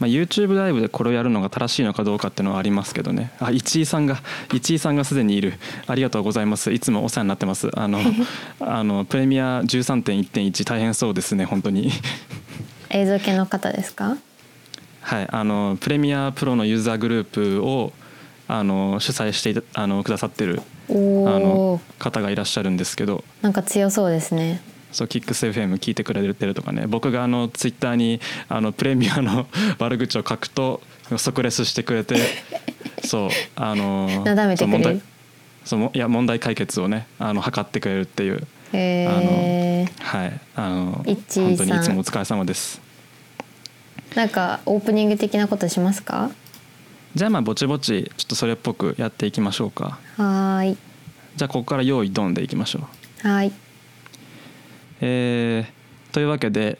まあ、YouTube ライブでこれをやるのが正しいのかどうかっていうのはありますけどね。あ一井さんが一井さんがすでにいる。ありがとうございます。いつもお世話になってます。あの あのプレミア13.1.1大変そうですね本当に。映像系の方ですか？はいあのプレミアプロのユーザーグループをあの主催してあのくださってるあの方がいらっしゃるんですけど。なんか強そうですねそうキックス FM 聞いてくれてるとかね。僕があのツイッターにあのプレミアの 悪口を書くと即レスしてくれて そうあのなだめてくれる？そういや問題解決をねあの測ってくれるっていうへあのはいあの本当にいつもお疲れ様です。なんかオープニング的なことしますか？じゃあまあぼちぼちちょっとそれっぽくやっていきましょうか。はーい。じゃあここから用意ドンでいきましょう。はーいえーというわけで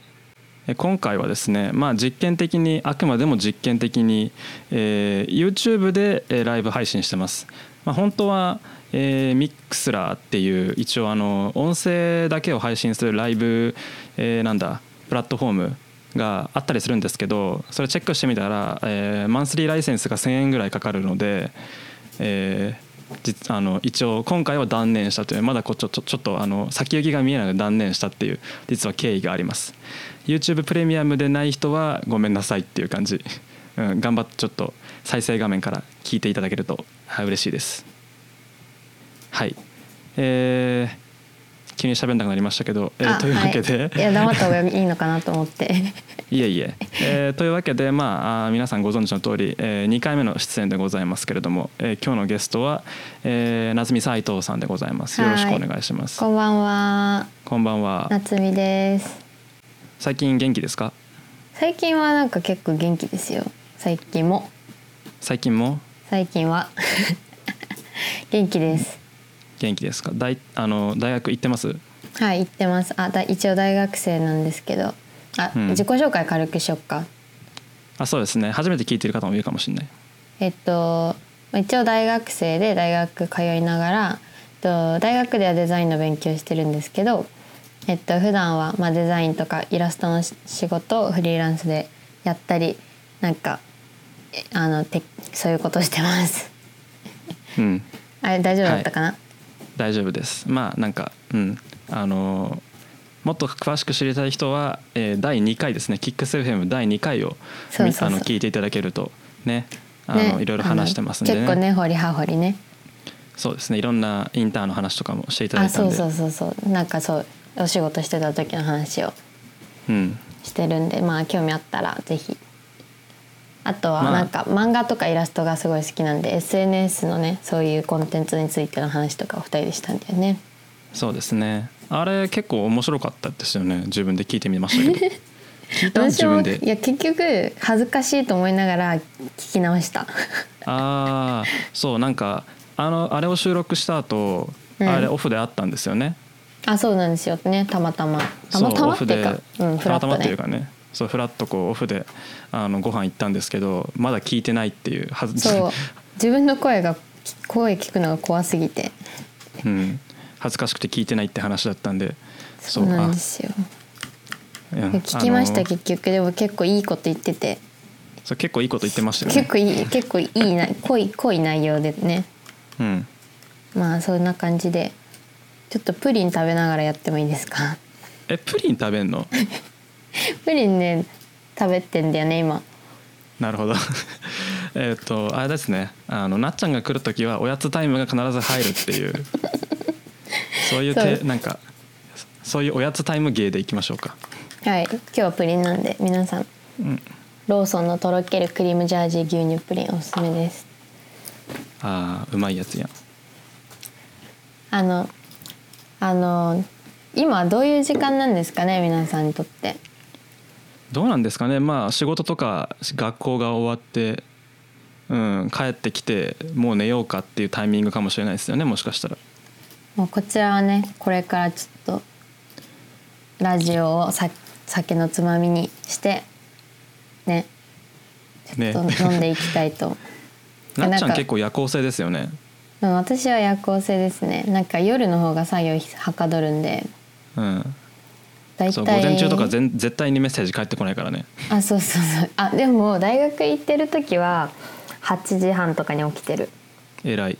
今回はですね、まあ、実験的にあくまでも実験的に、えー YouTube でライブ配信してます、まあ、本当は、えー、ミックスラーっていう一応あの音声だけを配信するライブ、えーなんだプラットフォームがあったりするんですけどそれチェックしてみたら、えーマンスリーライセンスが1,000円ぐらいかかるので、えーあの一応今回は断念したというまだこちょちょちょっとあの先行きが見えないので断念したっていう実は経緯があります。YouTube プレミアムでない人はごめんなさいっていう感じ、うん、頑張ってちょっと再生画面から聞いていただけると、はい、嬉しいです。はい。えー急に喋んなくなりましたけど、えーあというわけで、はい、いや黙った方がいいのかなと思って。いえいえ。えーというわけで、まあ、皆さんご存知の通り、え2回目の出演でございますけれども、えー今日のゲストは、えー夏美斉藤さんでございます。よろしくお願いします。こんばんは。こんばんは。夏美です。最近元気ですか？最近はなんか結構元気ですよ。最近も。最近も？最近は。元気です元気ですか？大あの大学行ってます？はい行ってます。あだ一応大学生なんですけど。あ、うん。自己紹介軽くしよっか。あそうですね。初めて聞いてる方もいるかもしれない。えっと一応大学生で大学通いながら、えっと、大学ではデザインの勉強してるんですけど、えっと普段はまあデザインとかイラストのし仕事をフリーランスでやったりなんかえあのてそういうことしてます。うん。あれ大丈夫だったかな、大丈夫です。まあなんかうん。あのもっと詳しく知りたい人は、えー第2回ですね。キックス FM 第2回をあの聞いていただけるとね。あのね。いろいろ話してますんでね。結構根掘り葉掘りね。そうですね。いろんなインターンの話とかもしていただあいたんで。そうそうそうそう。なんかそうお仕事してた時の話をうん。してるんでまあ興味あったらぜひあとはまあ。なんか漫画とかイラストがすごい好きなんで SNS のねそういうコンテンツについての話とかを二人でしたんだよね。そうですね。あれ結構面白かったですよね。自分で聞いてみましたけど。聞いた？自分で？いや結局恥ずかしいと思いながら聞き直した。ああそうなんかあのあれを収録した後、うん。あれオフであったんですよね。あそうなんですよね。たまたま。たまたまっていうかそうんフラットね。たまたまっていうかねそうフラッとこうオフであのご飯行ったんですけどまだ聞いてないっていうはずそう。自分の声が声聞くのが怖すぎて。うん、恥ずかしくて聞いてないって話だったんでそうなんですよ。聞きましたあの結局。でも結構いいこと言ってて。そう結構いいこと言ってましたよね。結構いい 結構いいな濃い濃い内容でね。うん。まあそんな感じで。ちょっとプリン食べながらやってもいいですか？えプリン食べんの？プリンね食べてんだよね今。なるほど。えっとあれですね。あのなっちゃんが来る時はおやつタイムが必ず入るっていう。そういうてなんかそういうおやつタイム芸でいきましょうか。はい。今日はプリンなんで皆さん。うん。ローソンのとろけるクリームジャージー牛乳プリンおすすめです。あーうまいやつやん。あのあの今どういう時間なんですかね皆さんにとってどうなんですかね。まあ仕事とか学校が終わって、うん、帰ってきてもう寝ようかっていうタイミングかもしれないですよねもしかしたら。もうこちらはねこれからちょっとラジオをさ酒のつまみにしてねちょねっと飲んでいきたいと、なっちゃん結構夜行性ですよね。うん私は夜行性ですね。なんか夜の方が作業はかどるんで。うん大そう午体前中とか全絶対にメッセージ返ってこないからね。あそうそうそう。あでも大学行ってる時は8時半とかに起きてる。偉い。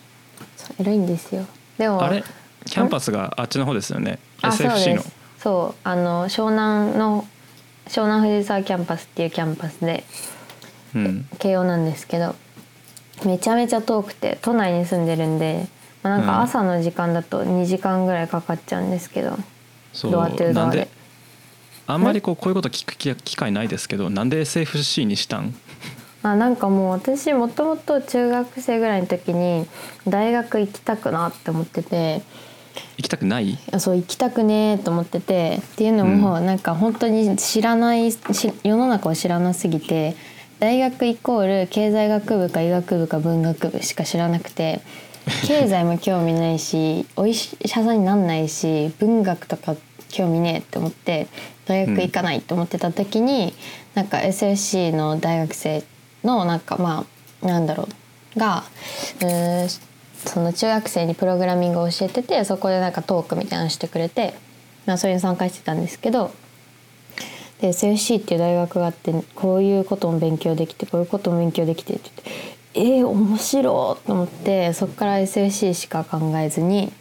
偉いんですよ。でもあれ？キャンパスがあっちの方ですよね。あそう SFC の。です。そうあの湘南の湘南藤沢キャンパスっていうキャンパスでうん。慶応なんですけどめちゃめちゃ遠くて都内に住んでるんで、まあ、なんか朝の時間だと2時間ぐらいかかっちゃうんですけど、そう。ドアトゥードアであんまりこうこういうこと聞く機機会ないですけどなんで SFC にしたん？あなんかもう私もともと中学生ぐらいの時に大学行きたくなって思ってて。行きたくない？あそう行きたくねーと思ってて。っていうのも、なんか本当に知らないし世の中を知らなすぎて大学イコール経済学部か医学部か文学部しか知らなくて。経済も興味ないしお医者さんになんないし文学とか興味ねえって思って大学行かないと思ってた時に、なんか SFC の大学生のなんかまあなんだろうがうその中学生にプログラミングを教えててそこでなんかトークみたいなのしてくれて、まあ、それに参加してたんですけどで SFC っていう大学があってこういうことも勉強できてこういうことも勉強できてって言ってえー、面白いと思ってそこから SFC しか考えずに、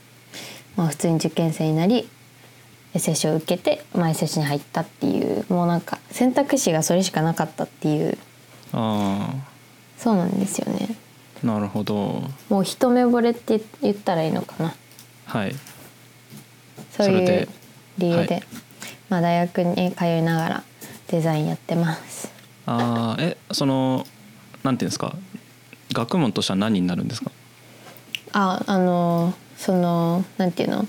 まあ、普通に受験生になり SFC を受けて、まあ、SFC に入ったっていうもうなんか選択肢がそれしかなかったっていう。あそうなんですよね。あなるほど。もう一目惚れって言ったらいいのかな。はい。そういう理由で、はい。まあ、大学に通いながらデザインやってます。ああえそのなんていうんですか？学問としては何になるんですか？ああのそのなんていうの？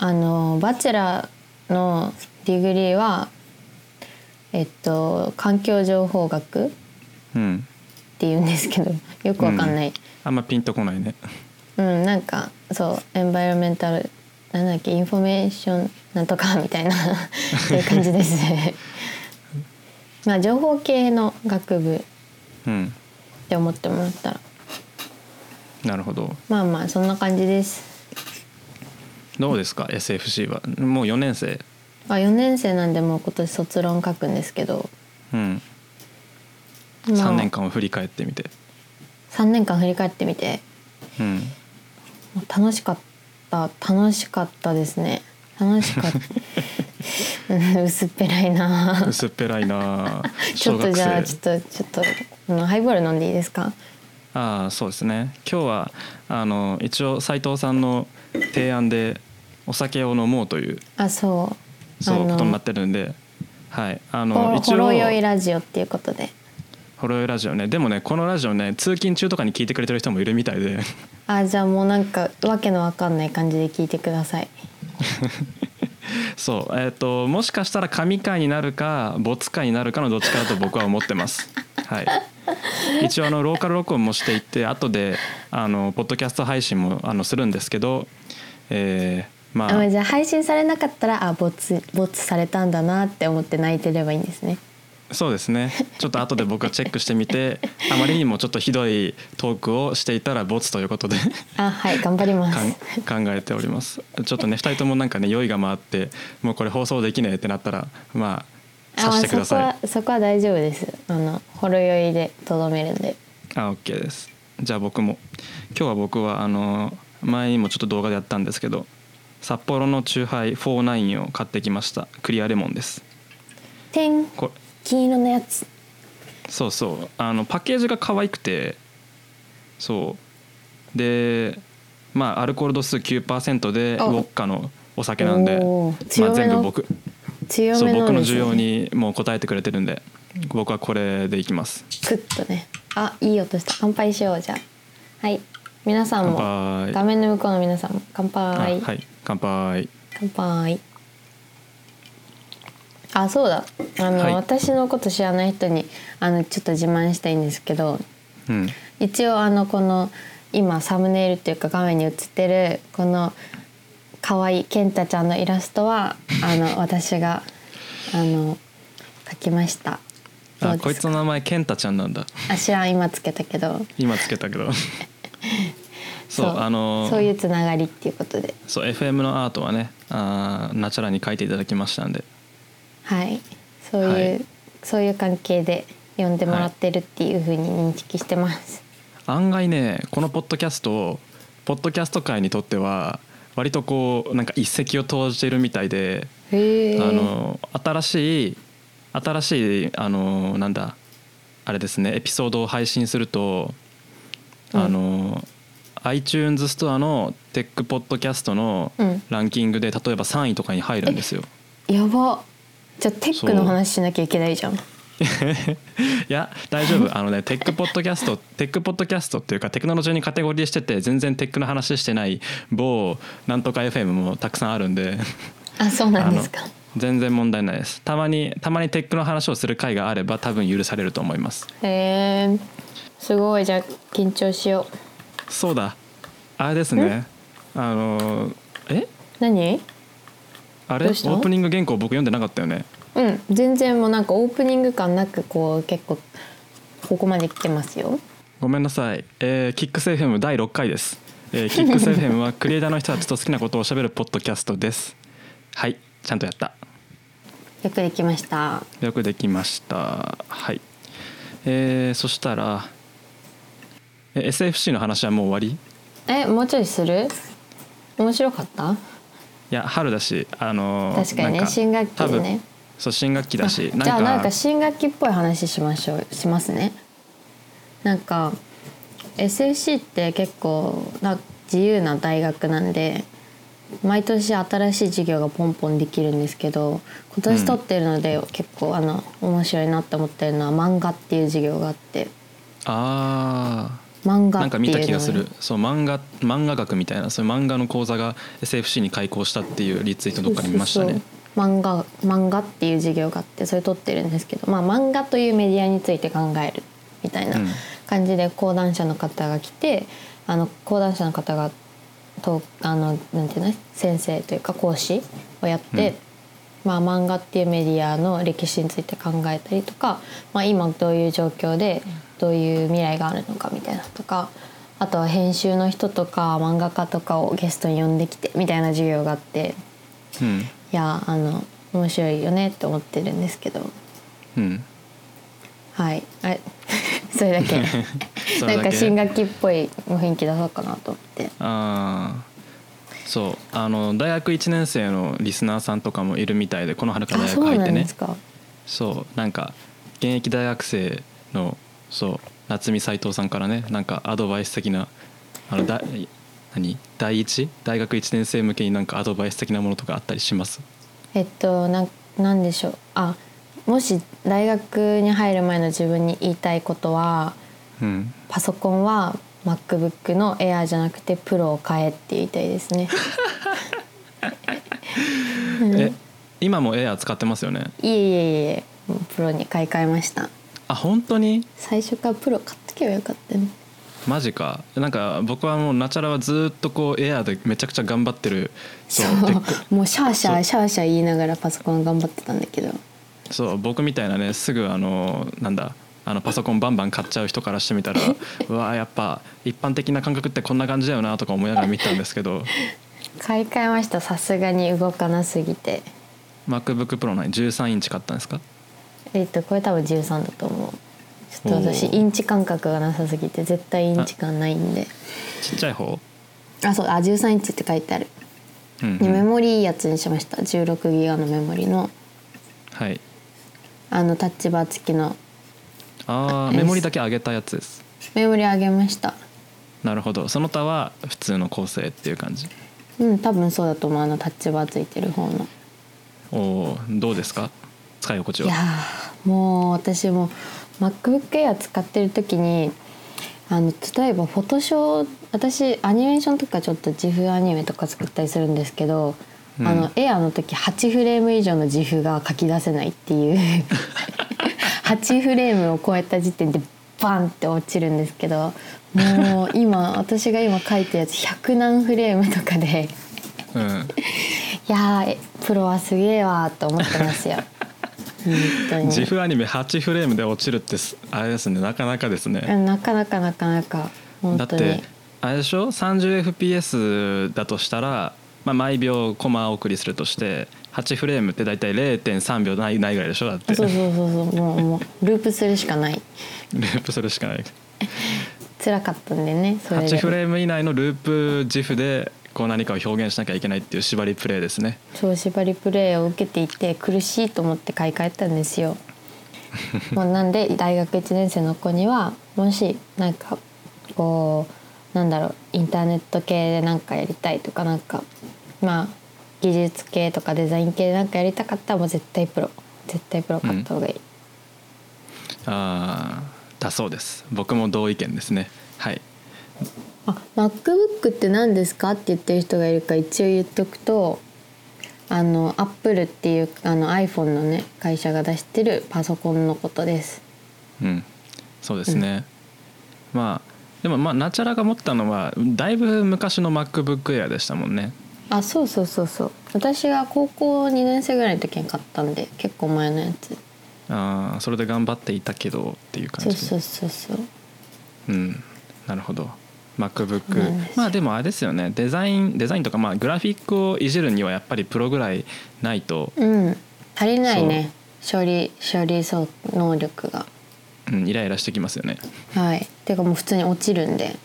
あの bachelor の degree はえっと環境情報学ってうん言うんですけどよくわかんない、あんまピンとこないね。うんなんかそう environmental なんだっけインフォメーションなんとかみたいな そういう感じですね。まあ情報系の学部うん。って思ってもらったら。なるほど。まあまあそんな感じですどうですか？SFC は。もう4年生。あ4年生なんでもう今年卒論書くんですけど、うん。まあ。3年間を振り返ってみて。3年間振り返ってみて。うん。もう楽しかった。楽しかったですね。楽しかった。う ん薄っぺらいな。薄っぺらいな。ちょっとじゃあ生。ちょっとちょっとうんハイボール飲んでいいですか？ああそうですね。今日はあの一応斉藤さんの提案でお酒を飲もうというあそう。そうことになってるんではい。あほの一応ほろ酔いラジオっていうことで。ほろ酔いラジオね。でもねこのラジオね通勤中とかに聞いてくれてる人もいるみたいで。あじゃあもうなんかわけのわかんない感じで聞いてください。そう。えっ、ともしかしたら神回になるか没回になるかのどっちかだと僕は思ってます。はい。一応あのローカル録音もしていって後であのポッドキャスト配信もあのするんですけどえー、まあ。あじゃあ配信されなかったらあボツボツされたんだなって思って泣いてればいいんですね。そうですね。ちょっと後で僕はチェックしてみて あまりにもちょっとひどいトークをしていたらボツということで。あはい頑張ります。考えております。ちょっとね2人ともなんかね酔いが回ってもうこれ放送できねえってなったらまあさしてください。はそこは大丈夫です。あのほろ酔いでとどめるんで。あ OK です。じゃあ僕も。今日は僕はあの前にもちょっと動画でやったんですけど札幌のチューハイ49を買ってきました。クリアレモンです。点こ金色のやつ。そうそう。あのパッケージが可愛くて。そう。でまあアルコール度数9%でウあォッカのお酒なんでまあ、全部僕。強そうめね僕の需要にもう応えてくれてるんで僕はこれでいきます。クッとね。あいい音した。乾杯しようじゃあ。はい皆さんも画面の向こうの皆さんも乾あ杯、はい乾杯。乾杯。あそうだ。あの、はい。私のこと知らない人にあのちょっと自慢したいんですけどうん。一応あのこの今サムネイルっていうか画面に映ってるこの可愛いケンタちゃんのイラストはあの私があの描きました。あこいつの名前ケンタちゃんなんだ。あ知らん。今つけたけど。今つけたけど そうあのーそういうつながりっていうことで。そう FM のアートはねあーナチャラに書いていただきましたんで。はい。そういう、はい。そういう関係で呼んでもらってるっていうふうに認識してます、案外ねこのポッドキャストをポッドキャスト界にとっては割とこうなんか一石を投じてるみたいで、あの新しい新しいあのなんだあれですねエピソードを配信すると、うん。あの iTunes ストアのテックポッドキャストのうん。ランキングで例えば3位とかに入るんですよ。やば。じゃあテックの話しなきゃいけないじゃん。いや大丈夫。あのねテックポッドキャストテックポッドキャストっていうかテクノロジーにカテゴリーしてて全然テックの話してない某なんとか FM もたくさんあるんで。あそうなんですか。全然問題ないです。たまにたまにテックの話をする回があれば多分許されると思います。へえすごい。じゃあ緊張しようそうだ。あれですね。あのえ？何？あれ？オどうした？ープニング原稿僕読んでなかったよね。うん。全然もうなんかオープニング感なくこう結構ここまで来てますよ。ごめんなさい、えー、キックス FM 第6回です、えー、キックス FM は クリエイターの人たちと好きなことをしゃべるポッドキャストです。はい。ちゃんとやった。よくできました。よくできました。はい。えー、そしたらえ SFC の話はもう終わり？えもうちょいする？面白かった？いや春だしあのー確かにね新学期でねそう新学期だしあじゃあなんか新学期っぽい話しましょうしますね。なんか SFC って結構な自由な大学なんで毎年新しい授業がポンポンできるんですけど今年取ってるので結構あの面白いなって思ってるのは漫画っていう授業があって。あ漫画あなんか見っていうのた気がする。そう漫画漫画学みたいなそういう漫画の講座が SFC に開講したっていうリツイートどっかに見ましたね。漫画漫画っていう授業があってそれ取ってるんですけど、まあ、漫画というメディアについて考えるみたいなうん。感じで講談社の方が来てあの講談社の方がとあのなんていうの？先生というか講師をやって、まあ、漫画っていうメディアの歴史について考えたりとか、まあ、今どういう状況でどういう未来があるのかみたいなとかあとは編集の人とか漫画家とかをゲストに呼んできてみたいな授業があってうん。いやあの面白いよねって思ってるんですけど。うん。はい。あれ？それだけ。それだけ？なんか新学期っぽい雰囲気出そうかなと思って。ああそう。あの大学1年生のリスナーさんとかもいるみたいでこの春から大学入ってね。そう。なんか現役大学生のそう夏見斉藤さんからねなんかアドバイス的なあのだ何？第一？大学1年生向けになんかアドバイス的なものとかあったりします？えっとなんなんでしょう。あもし大学に入る前の自分に言いたいことはうん。パソコンは MacBook の Air じゃなくて Pro を買えって言いたいですね。え今もエア使ってますよね？いえいえいえプロに買い替えましたあ本当に？最初からプロ買っとけばよかったね。マジか。なんか僕はもうナチャラはずっとこうエアでめちゃくちゃ頑張ってる。そそう。もうシャーシャーシャーシャー言いながらパソコン頑張ってたんだけど。そう。僕みたいなねすぐあのなんだあのパソコンバンバン買っちゃう人からしてみたら うわやっぱ一般的な感覚ってこんな感じだよなとか思いながら見てたんですけど。買い替えました。さすがに動かなすぎて。MacBookPro の13インチ買ったんですか？えっとこれ多分13だと思う。ちょっと私おー。インチ感覚がなさすぎて絶対インチ感ないんで。ちっちゃい方、あそうあ13インチって書いてある。うんうん。でメモリいいやつにしました。16ギガのメモリの。はい。あのタッチバー付きの。ああメモリだけ上げたやつです。メモリ上げました。なるほど。その他は普通の構成っていう感じ？うん多分そうだと思う。あのタッチバーついてる方の。おおどうですか？使い心地いやもう私も MacBook Air 使ってる時にあの例えばフォトショー私アニメーションとかちょっと自負アニメとか作ったりするんですけど、うん。あの Air の時8フレーム以上の自負が書き出せないっていう 8フレームを超えた時点でバンって落ちるんですけどもう今 私が今書いたやつ100何フレームとかでうん。いやプロはすげえわーと思ってますよ。自負アニメ8フレームで落ちるってすあれですね。なかなかですね。うんなかなかなかなか。だってあれでしょ？30fps だとしたら、まあ、毎秒コマ送りするとして8フレームって大体0.3秒ないないぐらいでしょ？だって。そうそうそうそう。もうもうループするしかない。ループするしかない。辛かったんでねそれで。8フレーム以内のループ自負でこう何かを表現しなきゃいけないっていう縛りプレイですね。そう縛りプレイを受けていて苦しいと思って買い替えたんですよ。もうなんで大学1年生の子にはもしなんかこうなんだろうインターネット系でなんかやりたいとかなんかまあ技術系とかデザイン系でなんかやりたかったらもう絶対プロ。絶対プロ買った方がいい、ああだそうです。僕も同意見ですね。はいあ MacBook って何ですかって言ってる人がいるから一応言っとくとあの Apple っていうあの iPhone のね会社が出してるパソコンのことです。うん。そうですね、まあでもまあナチャラが持ったのはだいぶ昔の MacBook Air でしたもんね。あそうそうそうそう。私が高校2年生ぐらいの時に買ったんで結構前のやつ。ああそれで頑張っていたけどっていう感じ。そうそうそうそう。うん。なるほど MacBook まあでもあれですよね。デザインデザインとかまあグラフィックをいじるにはやっぱりプロぐらいないと、うん。足りないね。処理処理そう能力が。うん、イライラしてきますよね。はい。てかもう普通に落ちるんで。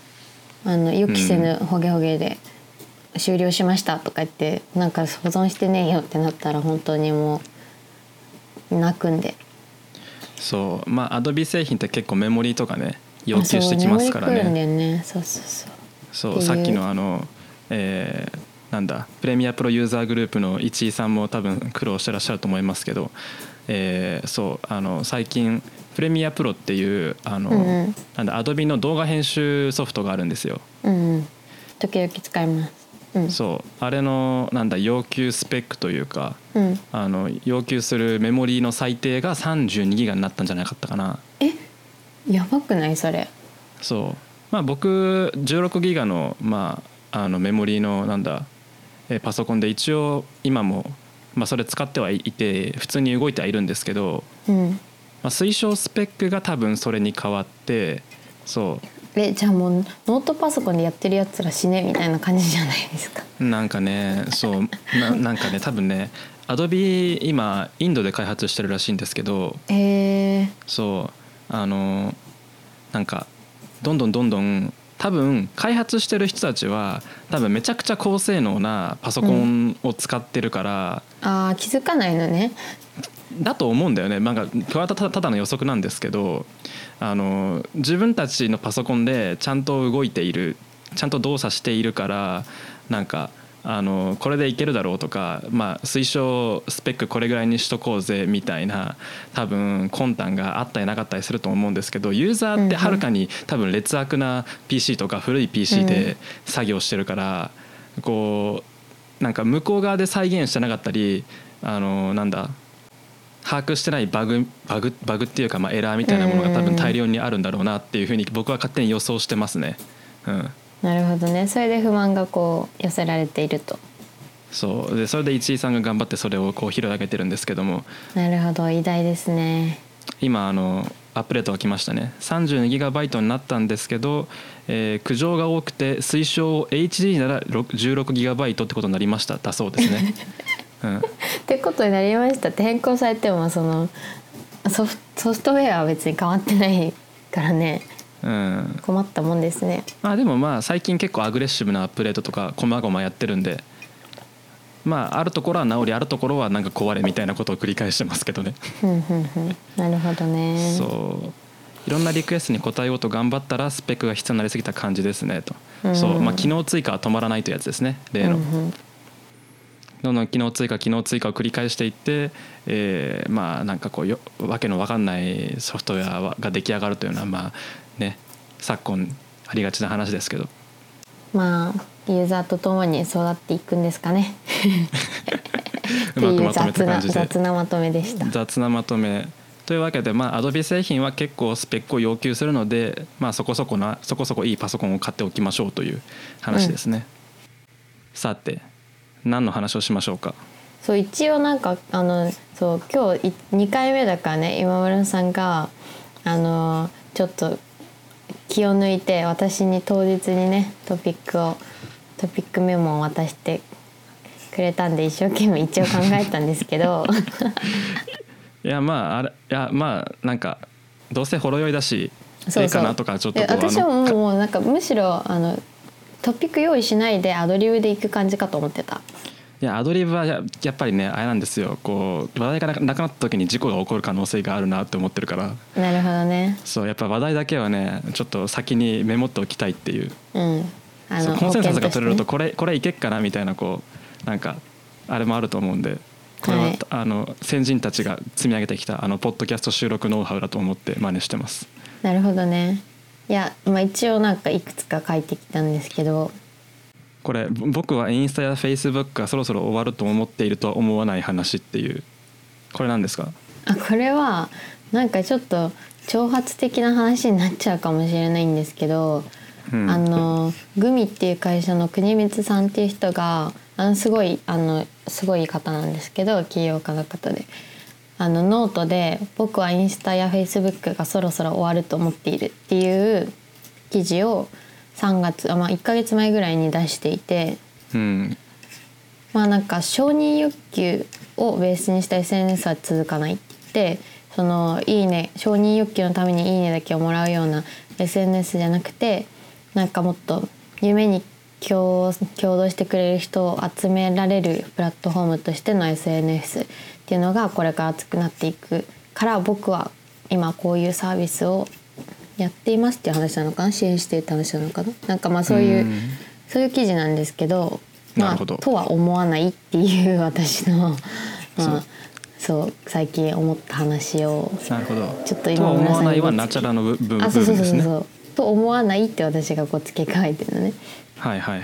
あの予期せぬホゲホゲで終了しましたとか言ってなんか保存してねえよってなったら本当にもう泣くんで。そう。まあ Adobe 製品って結構メモリーとかね要求してきますからね。よね。そうそうそう。そうさっきのあのえーなんだプレミアプロユーザーグループの市井さんも多分苦労してらっしゃると思いますけど、えーそうあの最近プレミアプロっていうあの、うんうん。なんだアドビの動画編集ソフトがあるんですよ。うんうん。時々使います。うん。そうあれのなんだ要求スペックというかうん。あの要求するメモリーの最低が32ギガになったんじゃなかったかな。えやばくない？それ。そう。まあ僕16ギガの,、まあ、あのメモリーのなんだえーパソコンで一応今も、まあ、それ使ってはいて普通に動いてはいるんですけど、うん。まあ、推奨スペックが多分それに変わってそう。えじゃあもうノートパソコンでやってるやつら死ねみたいな感じじゃないですか？なんかねそう。ななんかね多分ねアドビ今インドで開発してるらしいんですけどえー、そうあのなんかどんどんどんどん多分開発してる人たちは多分めちゃくちゃ高性能なパソコンを使ってるから、あー気づかないのね。だと思うんだよね。なんかこれはただただの予測なんですけどあの自分たちのパソコンでちゃんと動いているちゃんと動作しているからなんかあのこれでいけるだろうとか、まあ、推奨スペックこれぐらいにしとこうぜみたいな多分魂胆があったりなかったりすると思うんですけどユーザーってはるかに多分劣悪な PC とか古い PC で作業してるから、こうなんか向こう側で再現してなかったりあのなんだ把握してないバグバグバグっていうか、まあ、エラーみたいなものが多分大量にあるんだろうなっていうふうに僕は勝手に予想してますね。うん、なるほどね。それで不満がこう寄せられていると。そう。でそれで市井さんが頑張ってそれをこう広げてるんですけども。なるほど。偉大ですね。今あのアップデートが来ましたね。32GB になったんですけど、えー苦情が多くて推奨 HD なら 16GB ってことになりました。だそうですね。うん。ってことになりました。って変更されてもそのソフソフトウェアは別に変わってないからねうん、困ったもんですね。まあでもまあ最近結構アグレッシブなアップデートとかこまごまやってるんでまああるところは治りあるところはなんか壊れみたいなことを繰り返してますけどね、なるほどね。そう。いろんなリクエストに応えようと頑張ったらスペックが必要になりすぎた感じですねと、うん。そう。まあ機能追加は止まらないというやつですね例の、うんうん。どんどん機能追加機能追加を繰り返していって、えーまあなんかこうよわけのわかんないソフトウェアが出来上がるというのはまあね昨今ありがちな話ですけど。まあユーザーとともに育っていくんですかね。うまくまとめた感じで。雑なまとめでした。雑なまとめ。というわけでまあ Adobe 製品は結構スペックを要求するので、まあ、そこそこなそこそこいいパソコンを買っておきましょうという話ですね、さて何の話をしましょうか？そう一応なんかあのそう今日2回目だからね今村さんがあのちょっと気を抜いて私に当日にねトピックをトピックメモを渡してくれたんで一生懸命一応考えたんですけど。いやまああれいやまあなんかどうせほろ酔いだしそうそう。なとかちょっと私はもうなんかむしろあのトピック用意しないでアドリブで行く感じかと思ってたいやアドリブはややっぱりねあれなんですよ。こう話題がななくなった時に事故が起こる可能性があるなって思ってるから。なるほどね。そうやっぱ話題だけはねちょっと先にメモっておきたいっていう。うん。あそうコンセンサスが取れると保これこれいけっかなみたいなこうなんかあれもあると思うんで。これは、はい。あの先人たちが積み上げてきたあのポッドキャスト収録ノウハウだと思って真似してます。なるほどね。いや、まあ、一応なんかいくつか書いてきたんですけどこれぼ僕はインスタやフェイスブックがそろそろ終わると思っているとは思わない話っていう。これなんですか？あこれはなんかちょっと挑発的な話になっちゃうかもしれないんですけど、うん。あのグミっていう会社の国光さんっていう人があのすごいあのすごい方なんですけど起業家の方で。あのノートで「僕はインスタやフェイスブックがそろそろ終わると思っている」っていう記事を3月あ、まあ、1ヶ月前ぐらいに出していて。うん。まあなんか承認欲求をベースにした SNS は続かないってそのいいね承認欲求のためにいいねだけをもらうような SNS じゃなくてなんかもっと夢に共共同してくれる人を集められるプラットフォームとしての SNS っていうのがこれから熱くなっていくから僕は今こういうサービスをやっていますっていう話なのかな？支援してって話なのかな？なんかまあそういううん。そういう記事なんですけどまあなるほど。とは思わないっていう私のまあそう。最近思った話をなるほど。ちょっと今村さんにわないはナチュラの部分部あそうそうそうそう。と思わないって私がこう付け加えてるのね。はいはい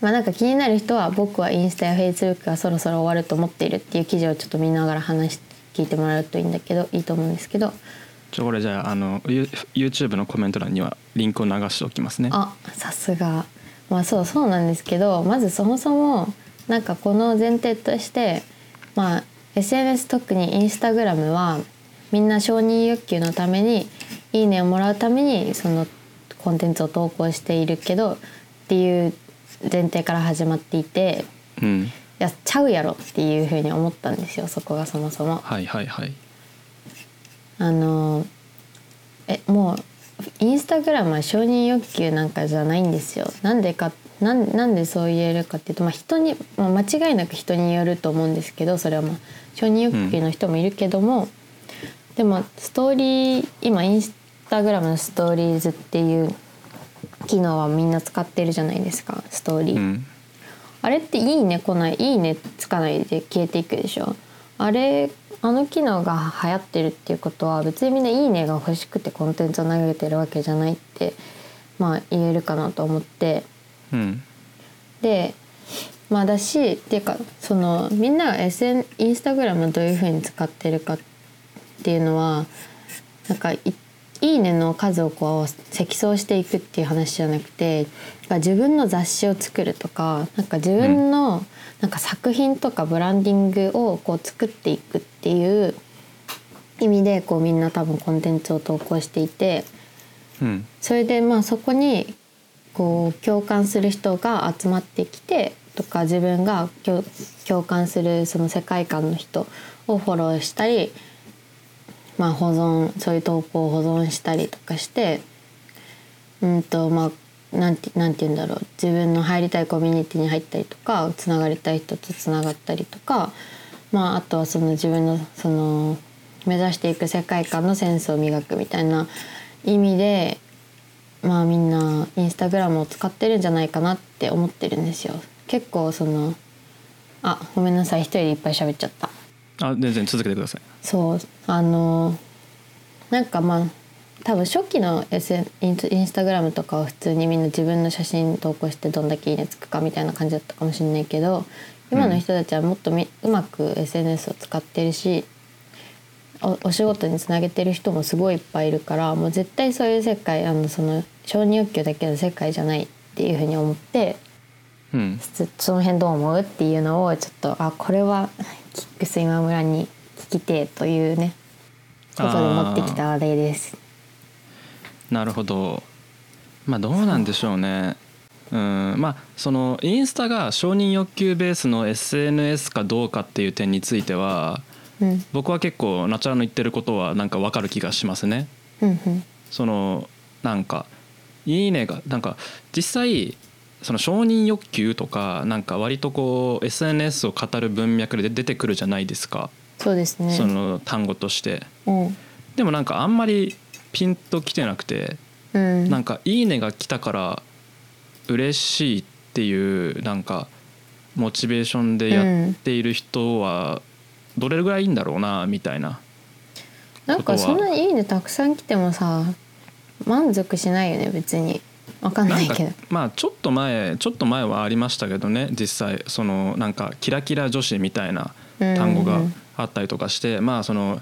まあなんか気になる人は僕はインスタやフェイスブックがそろそろ終わると思っているっていう記事をちょっと見ながら話し聞いてもらうといいんだけどいいと思うんですけどちょこれじゃああの You- YouTube のコメント欄にはリンクを流しておきますね。あさすが。まあそうそうなんですけどまずそもそもなんかこの前提としてまあ SNS 特にインスタグラムはみんな承認欲求のために「いいね」をもらうためにそのコンテンツを投稿しているけどっていう前提から始まっていてうん。やっちゃうやろっていうふうに思ったんですよそこがそもそも。はいはいはいあのえもうインスタグラムは承認欲求なんかじゃないんですよ。なんでかなんなんでそう言えるかっていうと、まあ、人に、まあ、間違いなく人によると思うんですけどそれはまあ承認欲求の人もいるけども、でもストーリー今インスタグラムのストーリーズっていう機能はみんな使ってるじゃないですかストーリー。うんあれって「いいね」来ない「いいね」つかないで消えていくでしょあれあの機能が流行ってるっていうことは別にみんな「いいね」が欲しくてコンテンツを投げてるわけじゃないってまあ言えるかなと思って。うん。でまあだしっていうかそのみんなが SN インスタグラムをどういうふうに使ってるかっていうのはなんかいいいねの数をこう積層していくっていう話じゃなくて自分の雑誌を作るとかなんか自分のなんか作品とかブランディングをこう作っていくっていう意味でこうみんな多分コンテンツを投稿していて。うんそれでまあそこにこう共感する人が集まってきてとか自分が共共感するその世界観の人をフォローしたり、まあ、保存そういう投稿を保存したりとかしてうんとまあなんてなんて言うんだろう。自分の入りたいコミュニティに入ったりとかつながりたい人とつながったりとか、まあ、あとはその自分のその目指していく世界観のセンスを磨くみたいな意味でまあみんなインスタグラムを使ってるんじゃないかなって思ってるんですよ。結構そのあごめんなさい。一人でいっぱい喋っちゃった。あ全然続けてください。そう。あのなんかまあ多分初期の SN インスインスタグラムとかは普通にみんな自分の写真投稿してどんだけいいねつくかみたいな感じだったかもしれないけど今の人たちはもっとみ、うまく SNS を使ってるしおお仕事につなげてる人もすごいいっぱいいるからもう絶対そういう世界あのその承認欲求だけの世界じゃないっていうふうに思ってうんそその辺どう思うっていうのをちょっとあこれはキックス今村に聞きてえというねことで持ってきた話題です。なるほど。まあどうなんでしょうね。うん。まあそのインスタが承認欲求ベースの SNS かどうかっていう点についてはうん。僕は結構ナチュラルの言ってることはなんか分かる気がしますね。うんうん。そのなんか「いいね」がなんか実際その承認欲求とかなんか割とこう SNS を語る文脈で出てくるじゃないですか、そうですね。その単語として。うん。でもなんかあんまりピンときてなくてうん。なんか「いいね」が来たから嬉しいっていうなんかモチベーションでやっている人はどれぐらいいいんだろうなみたいな。なんかそんなにいいねたくさん来てもさ満足しないよね別に。わかんないけど。まあちょっと前ちょっと前はありましたけどね実際そのなんかキラキラ女子みたいな単語があったりとかして、まあその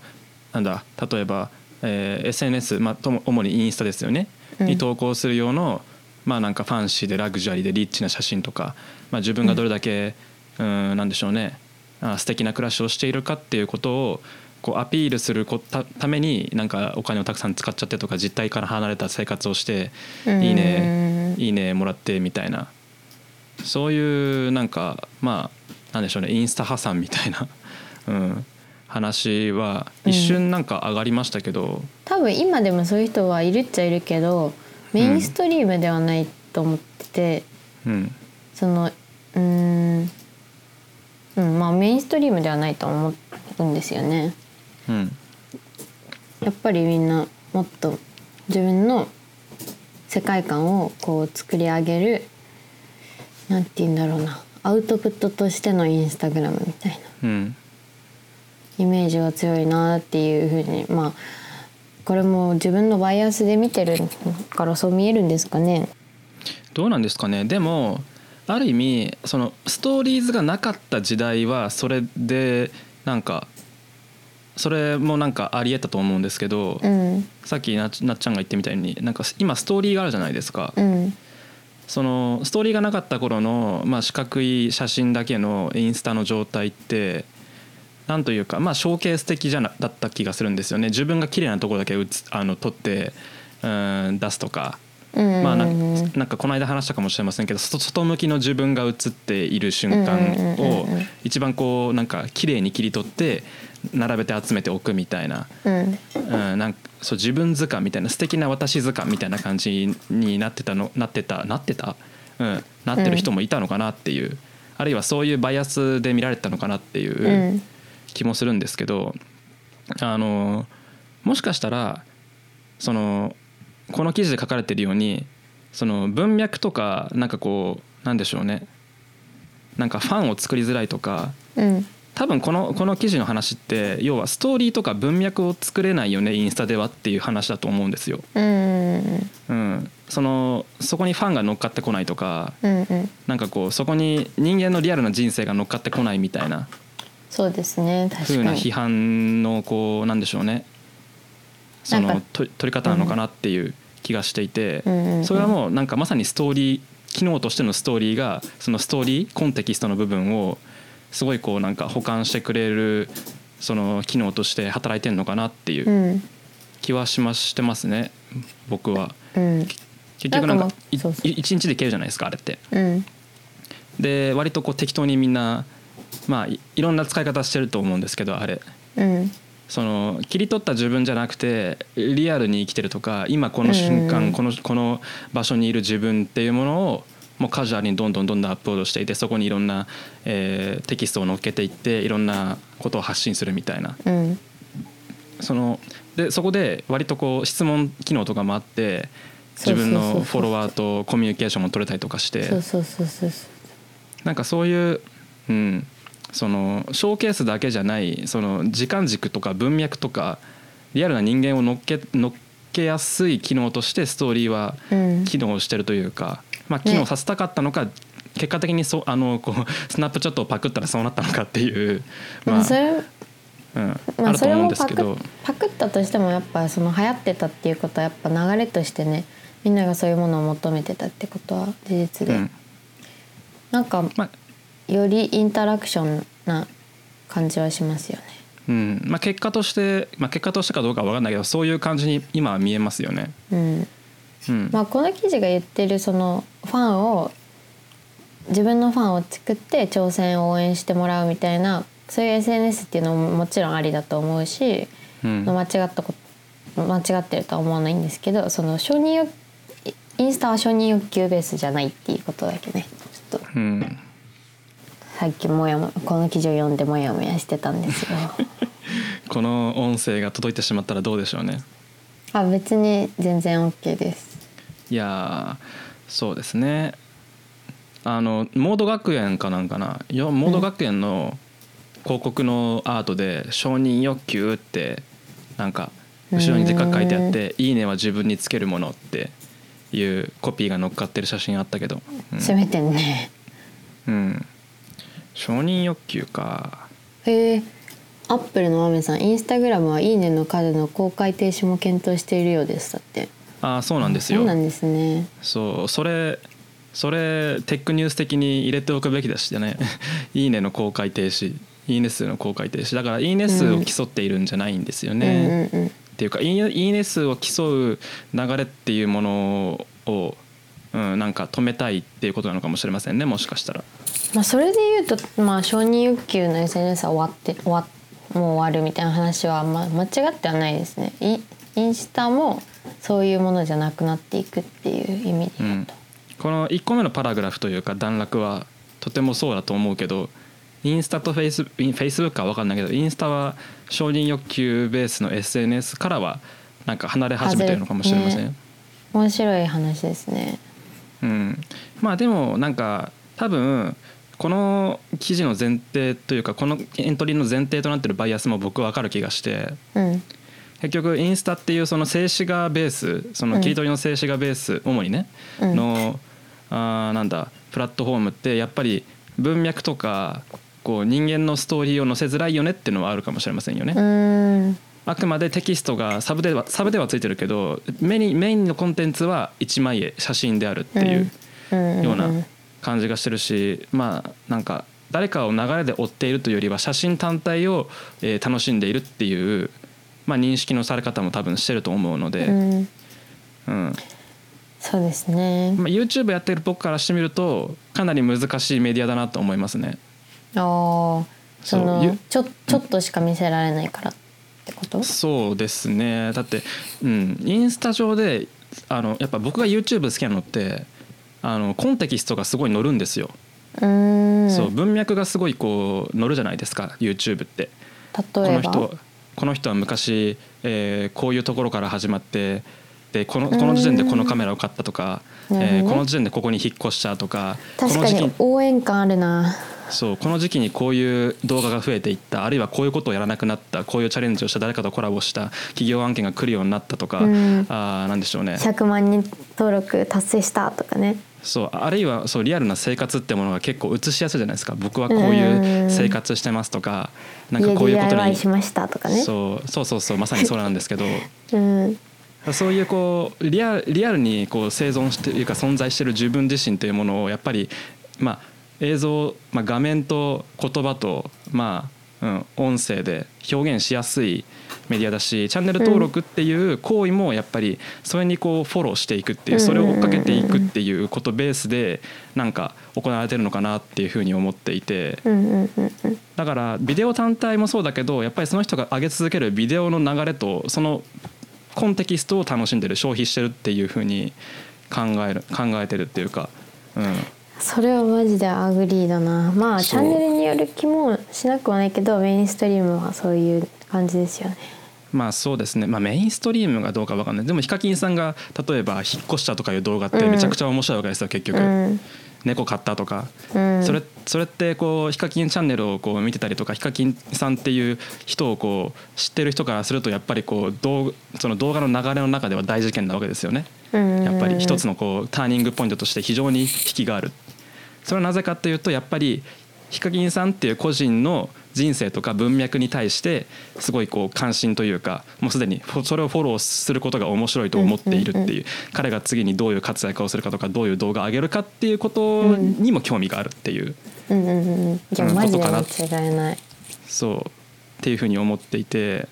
なんだ例えば、えー SNS、まあ、とも主にインスタですよね、うん。に投稿する用のまあなんかファンシーでラグジュアリーでリッチな写真とか、まあ、自分がどれだけ、うん、なんでしょうね。あ素敵な暮らしをしているかっていうことをこうアピールするこたためになんかお金をたくさん使っちゃってとか実態から離れた生活をしてうん。いいねいいねもらってみたいな。そういうなんかまあなんでしょうねインスタ破産みたいな、うん、話は一瞬なんか上がりましたけど、多分今でもそういう人はいるっちゃいるけどメインストリームではないと思ってて、うん。そのうーん。うん。まあメインストリームではないと思うんですよね。うん。やっぱりみんなもっと自分の世界観をこう作り上げるなんて言うんだろうな。アウトプットとしてのインスタグラムみたいな。うんイメージが強いなっていうふうにまあこれも自分のバイアスで見てるからそう見えるんですかね。どうなんですかね。でもある意味そのストーリーズがなかった時代はそれでなんかそれもなんかありえたと思うんですけど、うん。さっきなっなっちゃんが言ってみたいになんか今ストーリーがあるじゃないですか、うん。そのストーリーがなかった頃の、まあ、四角い写真だけのインスタの状態ってなんというか、まあ、ショーケース的じゃなだった気がするんですよね。自分が綺麗なところだけうつあの撮ってうん出すとか、うんまあ、なんかこの間話したかもしれませんけど外外向きの自分が写っている瞬間をうん一番こうなんか綺麗に切り取って並べて集めておくみたいな。うん。うん、なんかそう自分図鑑みたいな素敵な私図鑑みたいな感じになってたのなってたなってた、うん、なってる人もいたのかなっていう、あるいはそういうバイアスで見られてたのかなっていう。うん気もするんですけど、あのもしかしたらそのこの記事で書かれてるようにその文脈とかなんかこうなんでしょうね。なんかファンを作りづらいとかうん。多分このこの記事の話って要はストーリーとか文脈を作れないよねインスタではっていう話だと思うんですよ。うん。うん、そのそこにファンが乗っかってこないとかうんうん。なんかこうそこに人間のリアルな人生が乗っかってこないみたいなそうですね確風かに。な批判のこうなんでしょうね。その取り方なのかなっていう気がしていてそれはもうなんかまさにストーリー機能としてのストーリーがそのストーリーコンテキストの部分をすごいこうなんか補完してくれるその機能として働いてるのかなっていううん。気はしましてますね僕は。うん。結局なんか一日で消えるじゃないですかあれって。うん。で割とこう適当にみんなまあいいろんな使い方してると思うんですけどあれ。うん。その切り取った自分じゃなくてリアルに生きてるとか今この瞬間、うん。このこの場所にいる自分っていうものをもうカジュアルにどんどんどんどんアップロードしていてそこにいろんな、えーテキストを載っけていっていろんなことを発信するみたいな。うん。そのでそこで割とこう質問機能とかもあって自分のフォロワーとコミュニケーションも取れたりとかして。そうそうそうそうそう。なんかそういう、うん、そのショーケースだけじゃないその時間軸とか文脈とかリアルな人間を乗っけ乗っけやすい機能としてストーリーはうん。機能してるというか、まあ、機能させたかったのか、結果的にそうあのこうスナップチャットをパクったらそうなったのかっていう、まあまあそれうん、まあそれあると思うんもパクですけど。パクったとしてもやっぱその流行ってたっていうことはやっぱ流れとしてねみんながそういうものを求めてたってことは事実で、うん。なんかまあよりインタラクションな感じはしますよね。うん。まあ、結果として、まあ、結果としてかどうかは分かんないけどそういう感じに今は見えますよね。うん、うん。まあ、この記事が言ってるそのファンを自分のファンを作って挑戦を応援してもらうみたいなそういう SNS っていうのももちろんありだと思うし、うん。間違ったこと間違ってるとは思わないんですけどその承認欲インスタは承認欲求ベースじゃないっていうことだけね。ちょっと。うんさっきもやもこの記事を読んでもやもやしてたんですよ。この音声が届いてしまったらどうでしょうね。あ別に全然 OK です。いやーそうですね。あのモード学園かなんかな。よモード学園の広告のアートで「承認欲求」ってなんか後ろにでっかく書いてあって「いいねは自分につけるもの」っていうコピーが乗っかってる写真あったけど、うん。攻めてんね。うん、承認欲求かへえ。アップルのまめさん、インスタグラムはいいねの数の公開停止も検討しているようですだって。ああそうなんですよそうなんですね。そうそれそれテックニュース的に入れておくべきだしね「いいね」の公開停止「いいね数」の公開停止だから「いいね数」を競っているんじゃないんですよね。うんうんうん。っていうか「いいねいいね数」を競う流れっていうものを、うん、なんか止めたいっていうことなのかもしれませんねもしかしたら。まあそれで言うとまあ承認欲求の SNS は終わって終わもう終わるみたいな話はまあ間違ってはないですね。イインスタもそういうものじゃなくなっていくっていう意味で言うと。この1個目のパラグラフというか段落はとてもそうだと思うけどインスタとフェイスフェイスブックは分かんないけどインスタは承認欲求ベースの SNS からはなんか離れ始めてるのかもしれません、ね面白い話ですね。うん、まあでもなんか多分この記事の前提というかこのエントリーの前提となってるバイアスも僕分かる気がして。うん。結局インスタっていうその静止画ベースその切り取りの静止画ベース、主にね、うん。のあーなんだプラットフォームってやっぱり文脈とかこう人間のストーリーを載せづらいよねっていうのはあるかもしれませんよね。あくまでテキストがサブではサブではついてるけどメインメインのコンテンツは一枚絵写真であるっていううん。ような感じがしてるし、まあなんか誰かを流れで追っているというよりは写真単体を、えー楽しんでいるっていう、まあ、認識のされ方も多分してると思うので、うん。うん。そうですね。まあ、YouTube やってる僕からしてみるとかなり難しいメディアだなと思いますね。ああそのちょちょっとしか見せられないからってこと？そうですねだって、うん、インスタ上であのやっぱ僕が YouTube 好きなのってあのコンテキストがすごい載るんですよ、うーん。そう文脈がすごいこう載るじゃないですか YouTube ってこ例えば？の人この人は昔、えーこういうところから始まってでこのこの時点でこのカメラを買ったとか、えーこの時点でここに引っ越したとか確かこの時期に応援感あるな。そうこの時期にこういう動画が増えていったあるいはこういうことをやらなくなったこういうチャレンジをした誰かとコラボした企業案件が来るようになったとか、うんあーなんでしょうね100万人登録達成したとかね。そうあるいはそうリアルな生活ってものが結構映しやすいじゃないですか僕はこういう生活してますとかなんか家こういうことにしましたとかね。そうそうそうそうまさにそうなんですけど うん。そういうこうリアリアルにこう生存しているか存在している自分自身というものをやっぱりまあ映像、まあ、画面と言葉とまあ、うん、音声で表現しやすいメディアだしチャンネル登録っていう行為もやっぱりそれにこうフォローしていくっていうそれを追っかけていくっていうことベースでなんか行われてるのかなっていうふうに思っていて。だからビデオ単体もそうだけどやっぱりその人が上げ続けるビデオの流れとそのコンテキストを楽しんでる消費してるっていうふうに考える考えてるっていうか、うん、それはマジで agree だな。まあチャンネルによる気もしなくはないけどメインストリームはそういう感じですよね。まあそうですね、まあ、メインストリームがどうかわかんない。でもヒカキンさんが例えば引っ越したとかいう動画ってめちゃくちゃ面白いわけですよ結局、うん。猫飼ったとか、うん。それそれってこうヒカキンチャンネルをこう見てたりとかヒカキンさんっていう人をこう知ってる人からするとやっぱりこう動その動画の流れの中では大事件なわけですよね。うん。やっぱり一つのこうターニングポイントとして非常に引きがあるそれはなぜかというとやっぱりヒカキンさんっていう個人の人生とか文脈に対してすごいこう関心というかもうすでにそれをフォローすることが面白いと思っているっていう彼が次にどういう活躍をするかとかどういう動画を上げるかっていうことにも興味があるっていうことかない。そうっていうふうに思っていて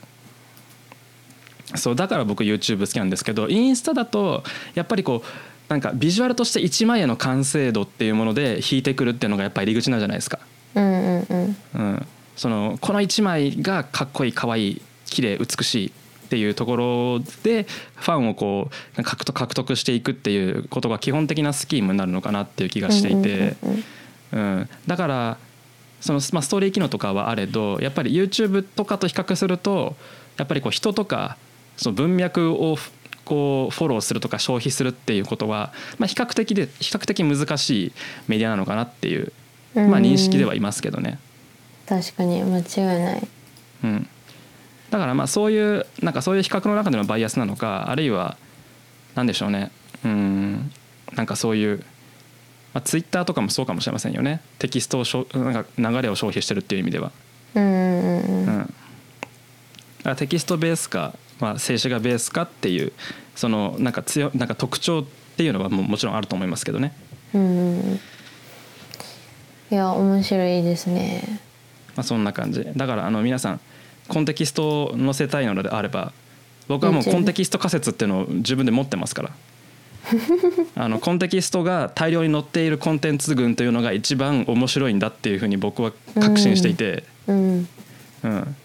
そうだから僕 YouTube 好きなんですけどインスタだとやっぱりこうなんかビジュアルとして1枚への完成度っていうもので引いてくるっていうのがやっぱり入り口なんじゃないですか。うんうんうん。うん、そのこの1枚がかっこいいかわいい綺麗美しいっていうところでファンをこう獲得獲得していくっていうことが基本的なスキームになるのかなっていう気がしていて、うんうんうん、だからその、まあ、ストーリー機能とかはあれどやっぱり YouTube とかと比較するとやっぱりこう人とかその文脈をこうフォローするとか消費するっていうことは、まあ、比較的で比較的難しいメディアなのかなっていう、うん。まあ、認識ではいますけどね。確かに間違いない。うん、だからまあそういうなんかそういう比較の中でのバイアスなのかあるいは何でしょうね。うん。なんかそういう、まあ、ツイッターとかもそうかもしれませんよね。テキストをしょなんか流れを消費してるっていう意味では。うんうんうんううんん、だからテキストベースか、まあ、静止画ベースかっていうそのなんか強なんか特徴っていうのはももちろんあると思いますけどね。うんうん。うんいや面白いですね。まあ、そんな感じ。だからあの皆さんコンテキストを載せたいのであれば僕はもうコンテキスト仮説っていうのを自分で持ってますから。あのコンテキストが大量に載っているコンテンツ群というのが一番面白いんだっていうふうに僕は確信していて、うん。うん。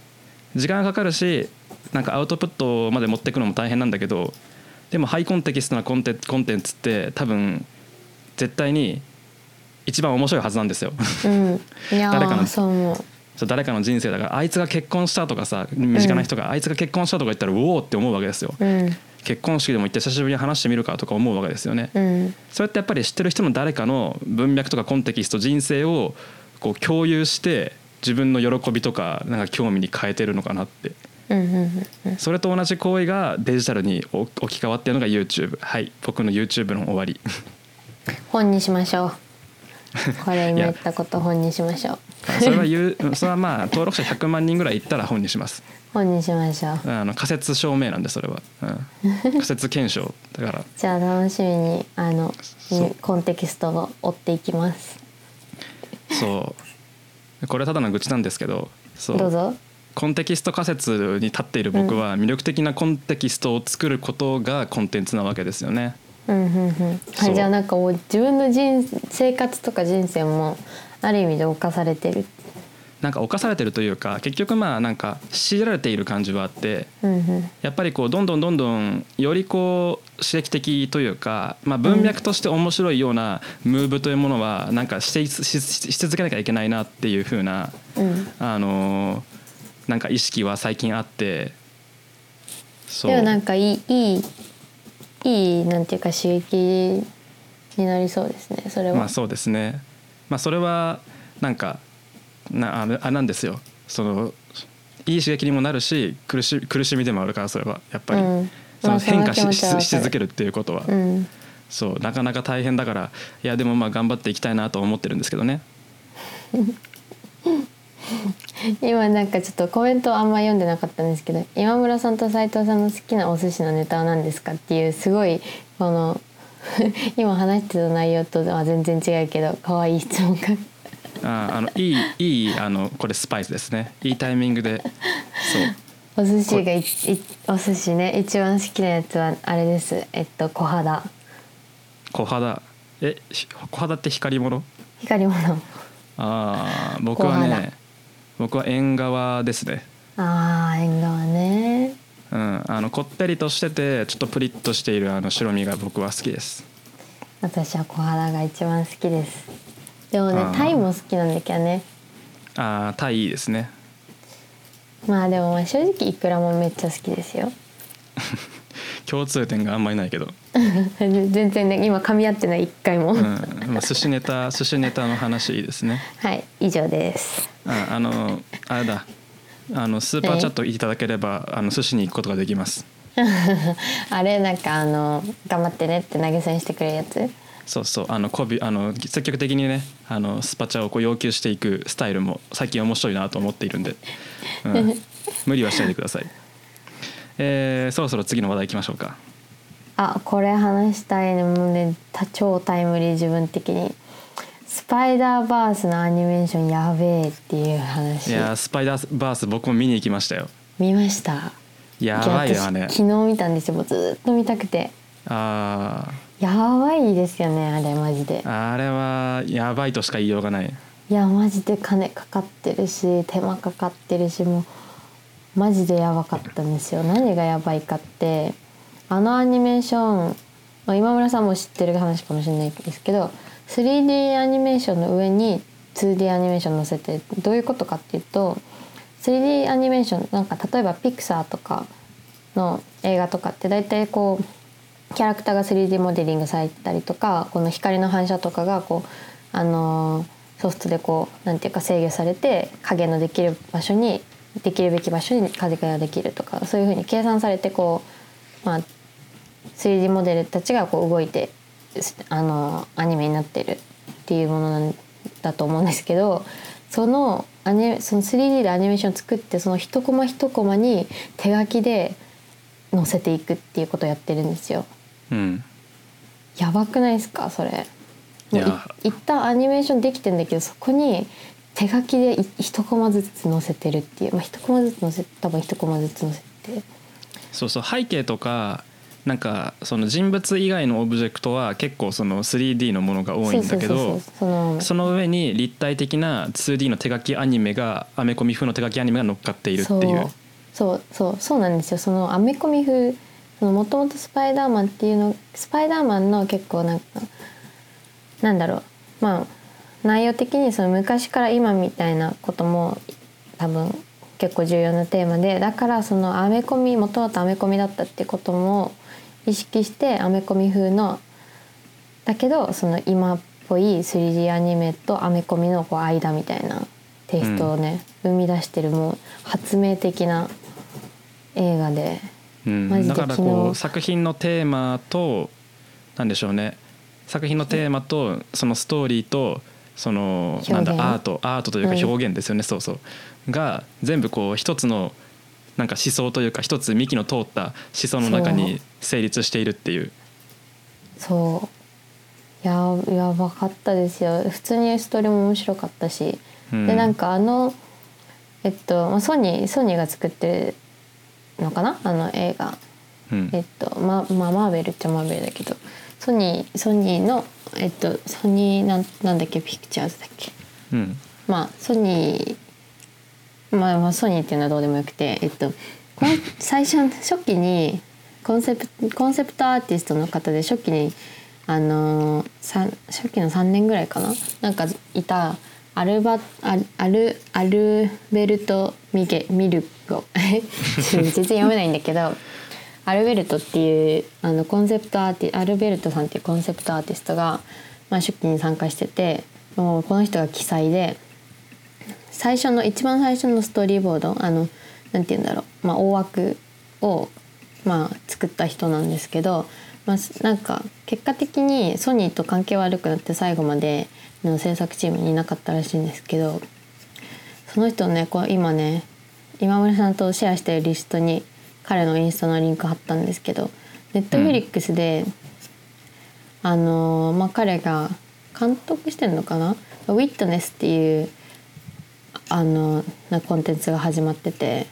時間がかかるしなんかアウトプットまで持っていくのも大変なんだけどでもハイコンテキストなコンテコンテンツって多分絶対に一番面白いはずなんですよ。うん。誰かのーそう誰かの人生だからあいつが結婚したとかさ身近な人があいつが結婚したとか言ったらうおーって思うわけですよ、うん。結婚式でも行って久しぶりに話してみるかとか思うわけですよね、うん。それってやっぱり知ってる人の誰かの文脈とかコンテキスト人生をこう共有して自分の喜びとかなんか興味に変えてるのかなって。うんうんうんそれと同じ行為がデジタルに置き換わってるのが YouTube はい。僕の YouTube の終わり。本にしましょう。これ今言ったこと本にしましょう。それは言うそれはまあ登録者100万人ぐらいいったら本にします。本にしましょう。あの仮説証明なんでそれは、うん、仮説検証だから。じゃあ楽しみにあのコンテキストを追っていきます。そう。これはただの愚痴なんですけど。そう。どうぞコンテキスト仮説に立っている僕は魅力的なコンテキストを作ることがコンテンツなわけですよね。うんうんうん。はいじゃあなんかもう自分の人生活とか人生もある意味で侵されてる。なんか侵されてるというか結局まあなんか強いられている感じはあってうんうん。やっぱりこうどんどんどんどんよりこう刺激的というか、まあ、文脈として面白いようなムーブというものはなんかしてししし続けなきゃいけないなっていう風なうん。あのーなんか意識は最近あってでもなんかいいいいいいなんていうか刺激になりそうですねそれは、まあそうですね。まあそれはなんかなあなんですよ。そのいい刺激にもなるし苦し苦しみでもあるからそれは。やっぱり、うん。その変化し,、し続けるっていうことは、うん。そう。なかなか大変だからいやでもまあ頑張っていきたいなと思ってるんですけどね。今なんかちょっとコメントあんま読んでなかったんですけど今村さんと斉藤さんの好きなお寿司のネタは何ですかっていうすごいこの 今話してた内容とは全然違うけど可愛い質問が。ああのいいいいあのこれスパイスですね。いいタイミングで。そう。お寿司がいいお寿司ね。一番好きなやつはあれです。えっと小肌。小肌。えひ小肌って光り物？光り物。ああ僕はね僕は縁側ですね。あー縁側ね。うん、あのこってりとしててちょっとプリッとしているあの白身が僕は好きです。私は小肌が一番好きです。でもねタイも好きなんだけどね。ああタイいいですね。まあでもまあ正直イクラもめっちゃ好きですよ。共通点があんまりないけど、全然ね今噛み合ってない一回も、うんまあ、寿司ネタ寿司ネタの話いいですね。はい以上ですああのあれだ。あのスーパーチャットいただければあの寿司に行くことができます。あれなんかあの頑張ってねって投げ銭してくれるやつ？そうそう。あのこびあの積極的にねあのスパチャをこう要求していくスタイルも最近面白いなと思っているんで、うん、無理はしないでください、えーそろそろ次の話題いきましょうか。あこれ話したいのもうねた超タイムリー自分的に。スパイダーバースのアニメーションやべえっていうい話やースパイダーバース僕も見に行きましたよ。見ました。やばいよね私昨日見たんですよ。もうずっと見たくて。あやばいですよねあれマジで。ーあれはやばいとしか言いようがない。いやマジで金かかってるし手間かかってるしもうマジでやばかったんですよ。何がやばいかってあのアニメーション、まあ、今村さんも知ってる話かもしれないですけど 3D アニメーションの上に 2D アニメーション載せてどういうことかっていうと 3D アニメーションなんか例えばピクサーとかの映画とかって大体こうキャラクターが 3D モデリングされたりとかこの光の反射とかがこうあのーソフトでこうなんていうか制御されて影のできる場所にできるべき場所に風ができるとかそういうふうに計算されてこう、まあ、3D モデルたちがこう動いてあのアニメになってるっていうものなんだと思うんですけどそのアニその 3D でアニメーション作ってその一コマ一コマに手書きで載せていくっていうことをやってるんですよ。うん。やばくないですか？それ。もうい一旦アニメーションできてんだけどそこに手書きでい一コマずつ載せてるっていう。まあ一コマずつ載せ多分一コマずつ載せて。そうそう背景とかなんかその人物以外のオブジェクトは結構その 3D のものが多いんだけどその上に立体的な 2D の手書きアニメがアメコミ風の手書きアニメが乗っかっているっていう。そうそうそうなんですよ。そのアメコミ風もともとスパイダーマンっていうのスパイダーマンの結構なんかなんだろう。まあ内容的にその昔から今みたいなことも多分結構重要なテーマでだからそのアメコミもともとアメコミだったってことも意識してアメコミ風のだけどその今っぽい 3D アニメとアメコミのこう間みたいなテイストをね、生み出してるもう発明的な映画で。うん。マジでだからこう作品のテーマとなんでしょうね。作品のテーマとそのストーリーとそのなんだアート。アートというかうん。表現ですよね、そうそう。が全部こう一つのなんか思想というか一つ幹の通った思想の中に成立しているっていう。そう。ややばかったですよ。普通にストーリーも面白かったし、うん。でなんかあのえっとまあソニーソニーが作ってるのかな？あの映画。うん。えっとままあマーベルっちゃマーベルだけど。ソニーソニーのえっとソニーなんなんだっけ？ピクチャーズだっけ？うん。まあソニーまあまあソニーっていうのはどうでもよくてえっと最初初期にコンセプトコンセプトアーティストの方で初期にあの初期の3年ぐらいかな？なんかいたアルバアアルアルベルト・ミゲミルゴ。全然読めないんだけどアルベルトっていうあのコンセプトアーティアルベルトさんっていうコンセプトアーティストが、まあ、初期に参加しててもうこの人が記載で最初の一番最初のストーリーボードあのなんて言うんだろう、まあ、大枠を、まあ、作った人なんですけど、まあ、なんか結果的にソニーと関係悪くなって最後までの制作チームにいなかったらしいんですけどその人ねこう今ね今村さんとシェアしてるリストに彼のインスタのリンク貼ったんですけどネットフリックスで、あのまあ、彼が監督してるのかな「ウィットネス」っていうあのなコンテンツが始まってて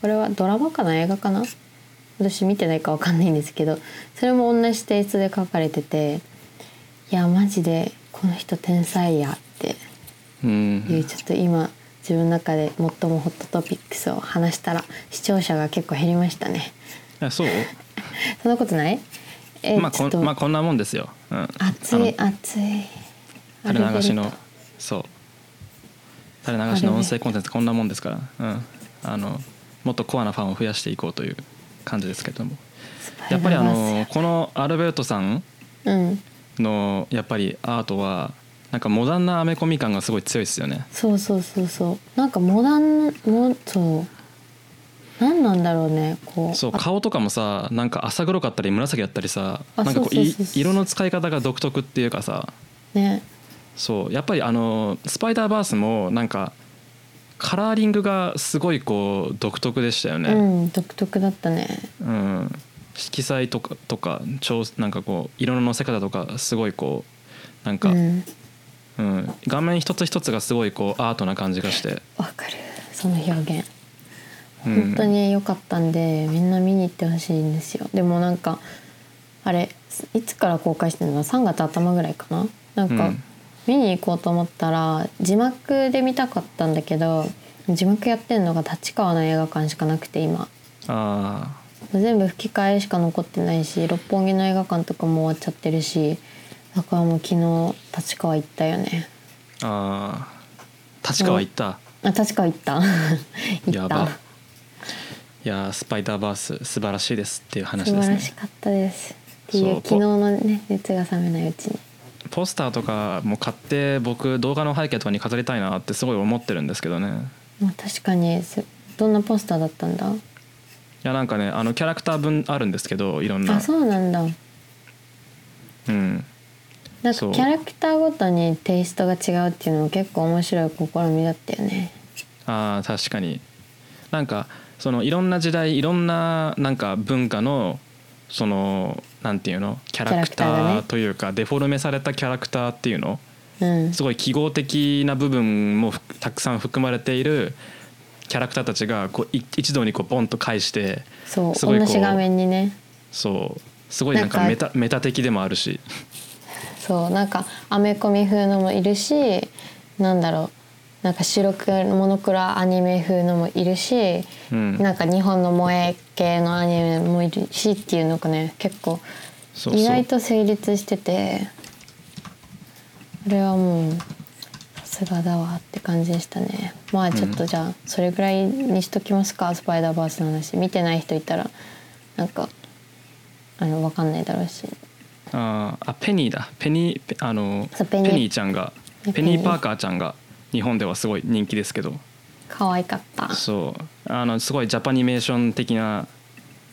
これはドラマかな？映画かな？私見てないかわかんないんですけどそれも同じテイストで書かれてていやマジでこの人天才やってうんいうちょっと今自分の中で最もホットトピックスを話したら視聴者が結構減りましたね。あそう？そんなことない？えまあこんまあこんなもんですよ、うん、熱い熱い。垂れ流しのそう垂れ流しの音声コンテンツこんなもんですから、うん、あのもっとコアなファンを増やしていこうという感じですけれども。や。っぱりあのこのアルベルトさんうん。のやっぱりアートはなんかモダンなアメコミ感がすごい強いですよね。そうそうそうそう。なんかモダンもそう。何なんだろうねこう。そう顔とかもさなんか浅黒かったり紫だったりさあなんかこう。色の使い方が独特っていうかさ。ねそうやっぱりあのスパイダーバースもなんかカラーリングがすごいこう独特でしたようね、ん独特だったね。うん。色彩とかとか調なんかこう色ののせ方とかすごいこうなんか、ううん。ん画面一つ一つがすごいこうアートな感じがして。わかる。その表現。うん。本当に良かったんで、みんな見に行ってほしいんですよ。でもなんかあれいつから公開してるの？3月頭ぐらいかな？なんか、うん見に行こうと思ったら字幕で見たかったんだけど字幕やってんのが立川の映画館しかなくて今。あ全部吹き替えしか残ってないし六本木の映画館とかも終わっちゃってるしだからもう昨日立川行ったよね。ーあー。立川行った？あ立川行った。行った。やば。いやースパイダーバース素晴らしいですっていう話素ですね。晴らしかったです。っていう。昨日のね熱が冷めないうちにポスターとかも買って僕動画の背景とかに飾りたいなってすごい思ってるんですけどね。まあ確かにすどんなポスターだったんだ？いやなんかねあのキャラクター分あるんですけどいろんな。あそうなんだ。うん。なんかキャラクターごとにテイストが違うっていうのも結構面白い試みだったよね。あー確かに。なんかそのいろんな時代いろんななんか文化のそのなんていうの？キャラクターというかデフォルメされたキャラクターっていうの？うん。すごい記号的な部分もふたくさん含まれているキャラクターたちがこうい一堂にこうボンと返してそうすごいこう同じ画面にね。そうすごいなんかなんかメタメタ的でもあるし。そうなんかアメコミ風のもいるしなんだろうなんか白黒モノクロアニメ風のもいるし、うん。なんか日本の萌え系のアニメもいるしっていうのがね結構意外と成立しててあれはもうさすがだわって感じでしたね。まあちょっとじゃあそれぐらいにしときますか、スパイダーバースの話。見てない人いたらなんかあの分かんないだろうし。あーあペニーだ。ペニーペあのペニー。ちゃんが。ペニー・パーカーちゃんが日本ではすごい人気ですけど。可愛かった。そう。あのすごいジャパニメーション的な、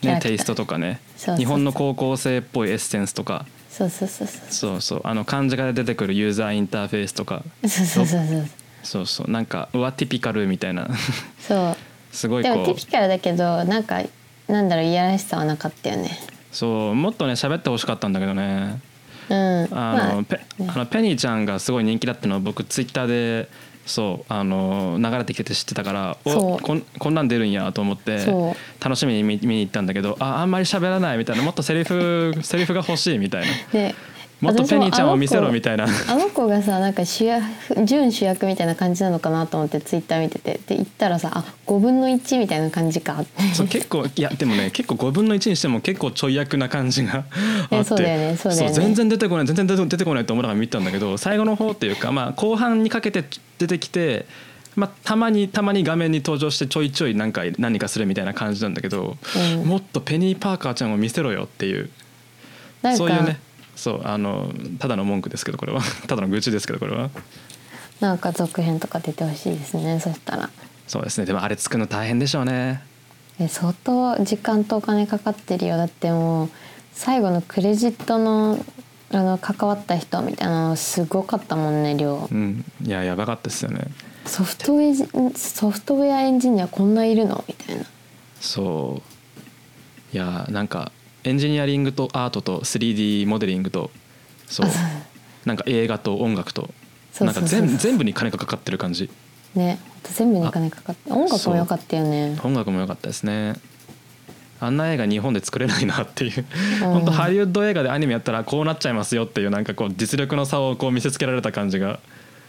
ね、テイストとかね。日本の高校生っぽいエッセンスとか。そうそうそうそう。そうそう。あの漢字が出てくるユーザーインターフェースとか。そうそうそうそうそう。そうなんかうわティピカルみたいな。そう。すごいでもテこィピカルだけどなんかなんだろういやらしさはなかったよね。うそう。もっとね喋ってほしかったんだけどね。うん。あまの、ペあのペニーちゃんがすごい人気だってのを僕ツイッターでそうあの流れてきてて知ってたからおこんこんなん出るんやと思って楽しみに見見に行ったんだけどああんまり喋らないみたいなもっとセリフ セリフが欲しいみたいな。でもっとペニーちゃんを見せろみいたいな。あの子がさなんか主役準主役みたいな感じなのかなと思ってツイッター見てて。で言ったらさあ5分の1みたいな感じかって。そう結構いやでもね結構5分の1にしても結構ちょい役な感じが あって。えそうだよねそうだよね。全然出てこない全然出てこないと思いながら見たんだけど最後の方っていうか、まあ、後半にかけて出てきて、まあ、たまにたまに画面に登場してちょいちょい何か何かするみたいな感じなんだけど、うん。もっとペニー・パーカーちゃんを見せろよっていう。そういうねそうあのただの文句ですけどこれは。ただの愚痴ですけどこれは。なんか続編とか出てほしいですねそしたら。そうですね。でもあれ作るの大変でしょうね。え相当時間とお金かかってるよ。だってもう最後のクレジットのあの関わった人みたいなのすごかったもんね量。うん。いややばかったですよね。ソフトウェアソフトウェアエンジニアこんないるの？みたいな。そう。いやなんかエンジニアリングとアートと 3D モデリングとそうなんか映画と音楽となんか全全部に金がかかってる感じ。ね全部に金かかって音楽も良かったよね。音楽も良かったですね。あんな映画日本で作れないなっていう。うん。本当ハリウッド映画でアニメやったらこうなっちゃいますよっていうなんかこう実力の差をこう見せつけられた感じが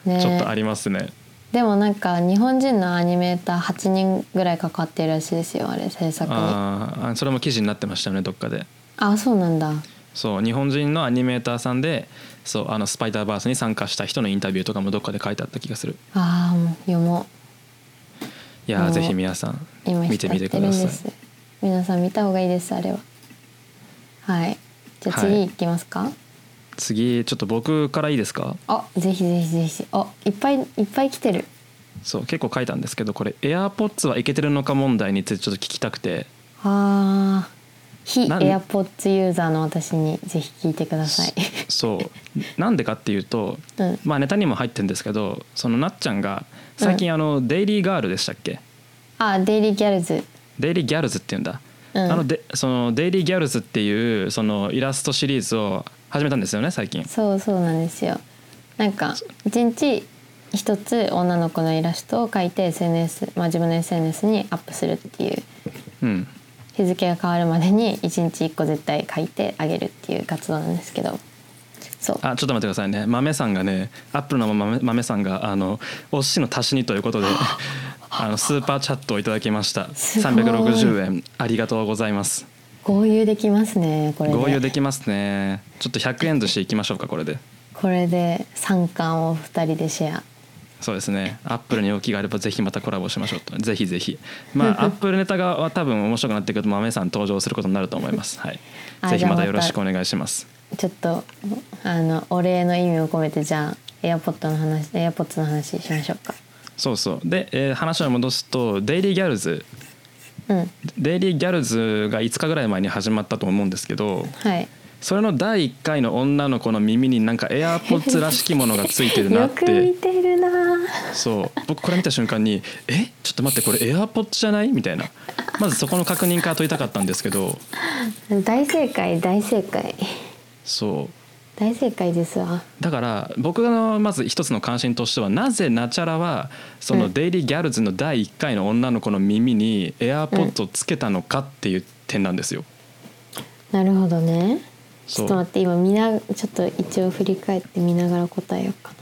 ね。ちょっとありますねでもなんか日本人のアニメーター8人ぐらいかかってるらしいですよあれ制作に。あああそれも記事になってましたよねどっかで。そうなんだ。そう日本人のアニメーターさんでそうあのスパイダーバースに参加した人のインタビューとかもどっかで書いてあった気がする。ああもう読もいやぜひ皆さん見てみてください。皆さん見た方がいいですあれは。はい。じゃあはい。次行きますか、次ちょっと僕からいいですか？あぜひぜひぜひ。あいっぱいいっぱい来てる。そう結構書いたんですけどこれ AirPods はいけてるのか問題についてちょっと聞きたくて。あー非なん AirPods ユーザーの私にぜひ聞いてください。そう。なんでかっていうと、うん。まあネタにも入ってるんですけどそのなっちゃんが最近あの、デイリーガールでしたっけ？あデイリーギャルズ。デイリーギャルズっていうんだ、うん。あのでそのデイリーギャルズっていうそのイラストシリーズを始めたんですよね最近。そうそうなんですよ。なんか一日一つ女の子のイラストを描いて SNS、まあ、自分の SNS にアップするっていううん。日付が変わるまでに1日1個絶対書いてあげるっていう活動なんですけど。そう。あちょっと待ってくださいね。豆さんがねアップルの豆豆さんがあのお寿司の足しにということであ。のスーパーチャットをいただきました。すごい。360円。ありがとうございます合流できますねこれで。合流できますね。ちょっと100円寿司いきましょうかこれで。これで3貫を2人でシェア。そうですね。アップルに動きがあればぜひまたコラボしましょうと。ぜひぜひ。まあ アップルネタがは多分面白くなってくると豆さん登場することになると思います。はい。あぜひまたよろしくお願いします。ちょっとあのお礼の意味を込めてじゃあエアポッドの話エアポッツの話しましょうか。そうそう。で、えー話を戻すとデイリーギャルズうんデイリーギャルズが5日ぐらい前に始まったと思うんですけどはい。それの第1回の女の子の耳になんかエアーポッツらしきものがついてるなっ よく見ててるな。そう。僕これ見た瞬間に「え？ちょっと待ってこれエアーポッツじゃない?」みたいな。まずそこの確認から取りたかったんですけど。大正解大正解。そう大正解ですわ。だから僕のまず一つの関心としてはなぜナチャラはそうのん。デイリーギャルズの第1回の女の子の耳にエアーポッツをつけたのかっていう点なんですよ。なるほどね。ちょっと待って今見なちょっと一応振り返って見ながら答えようか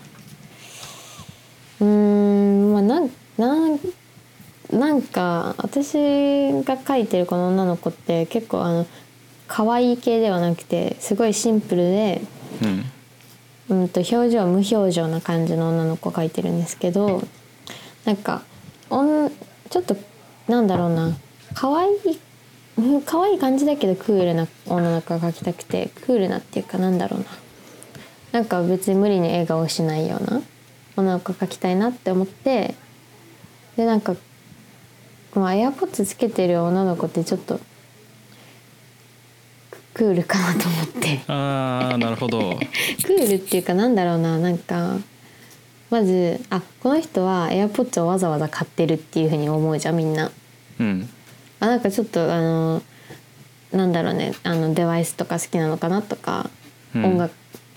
な。うーんまあなんなんなんか私が描いてるこの女の子って結構あの可愛い系ではなくてすごいシンプルでうん。うんと表情無表情な感じの女の子を描いてるんですけどなんかおんちょっとなんだろうな。可愛いうん 可愛い感じだけどクールな女の子が描きたくてクールなっていうかなんだろうな。なんか別に無理に笑顔しないような女の子描きたいなって思ってでなんかまあエアポッツつけてる女の子ってちょっとクールかなと思って。ああなるほど。クールっていうかなんだろうななんかまずあこの人は AirPods をわざわざ買ってるっていうふうに思うじゃんみんな。うんあなんかちょっとあのなんだろうねあのデバイスとか好きなのかなとか、うん音楽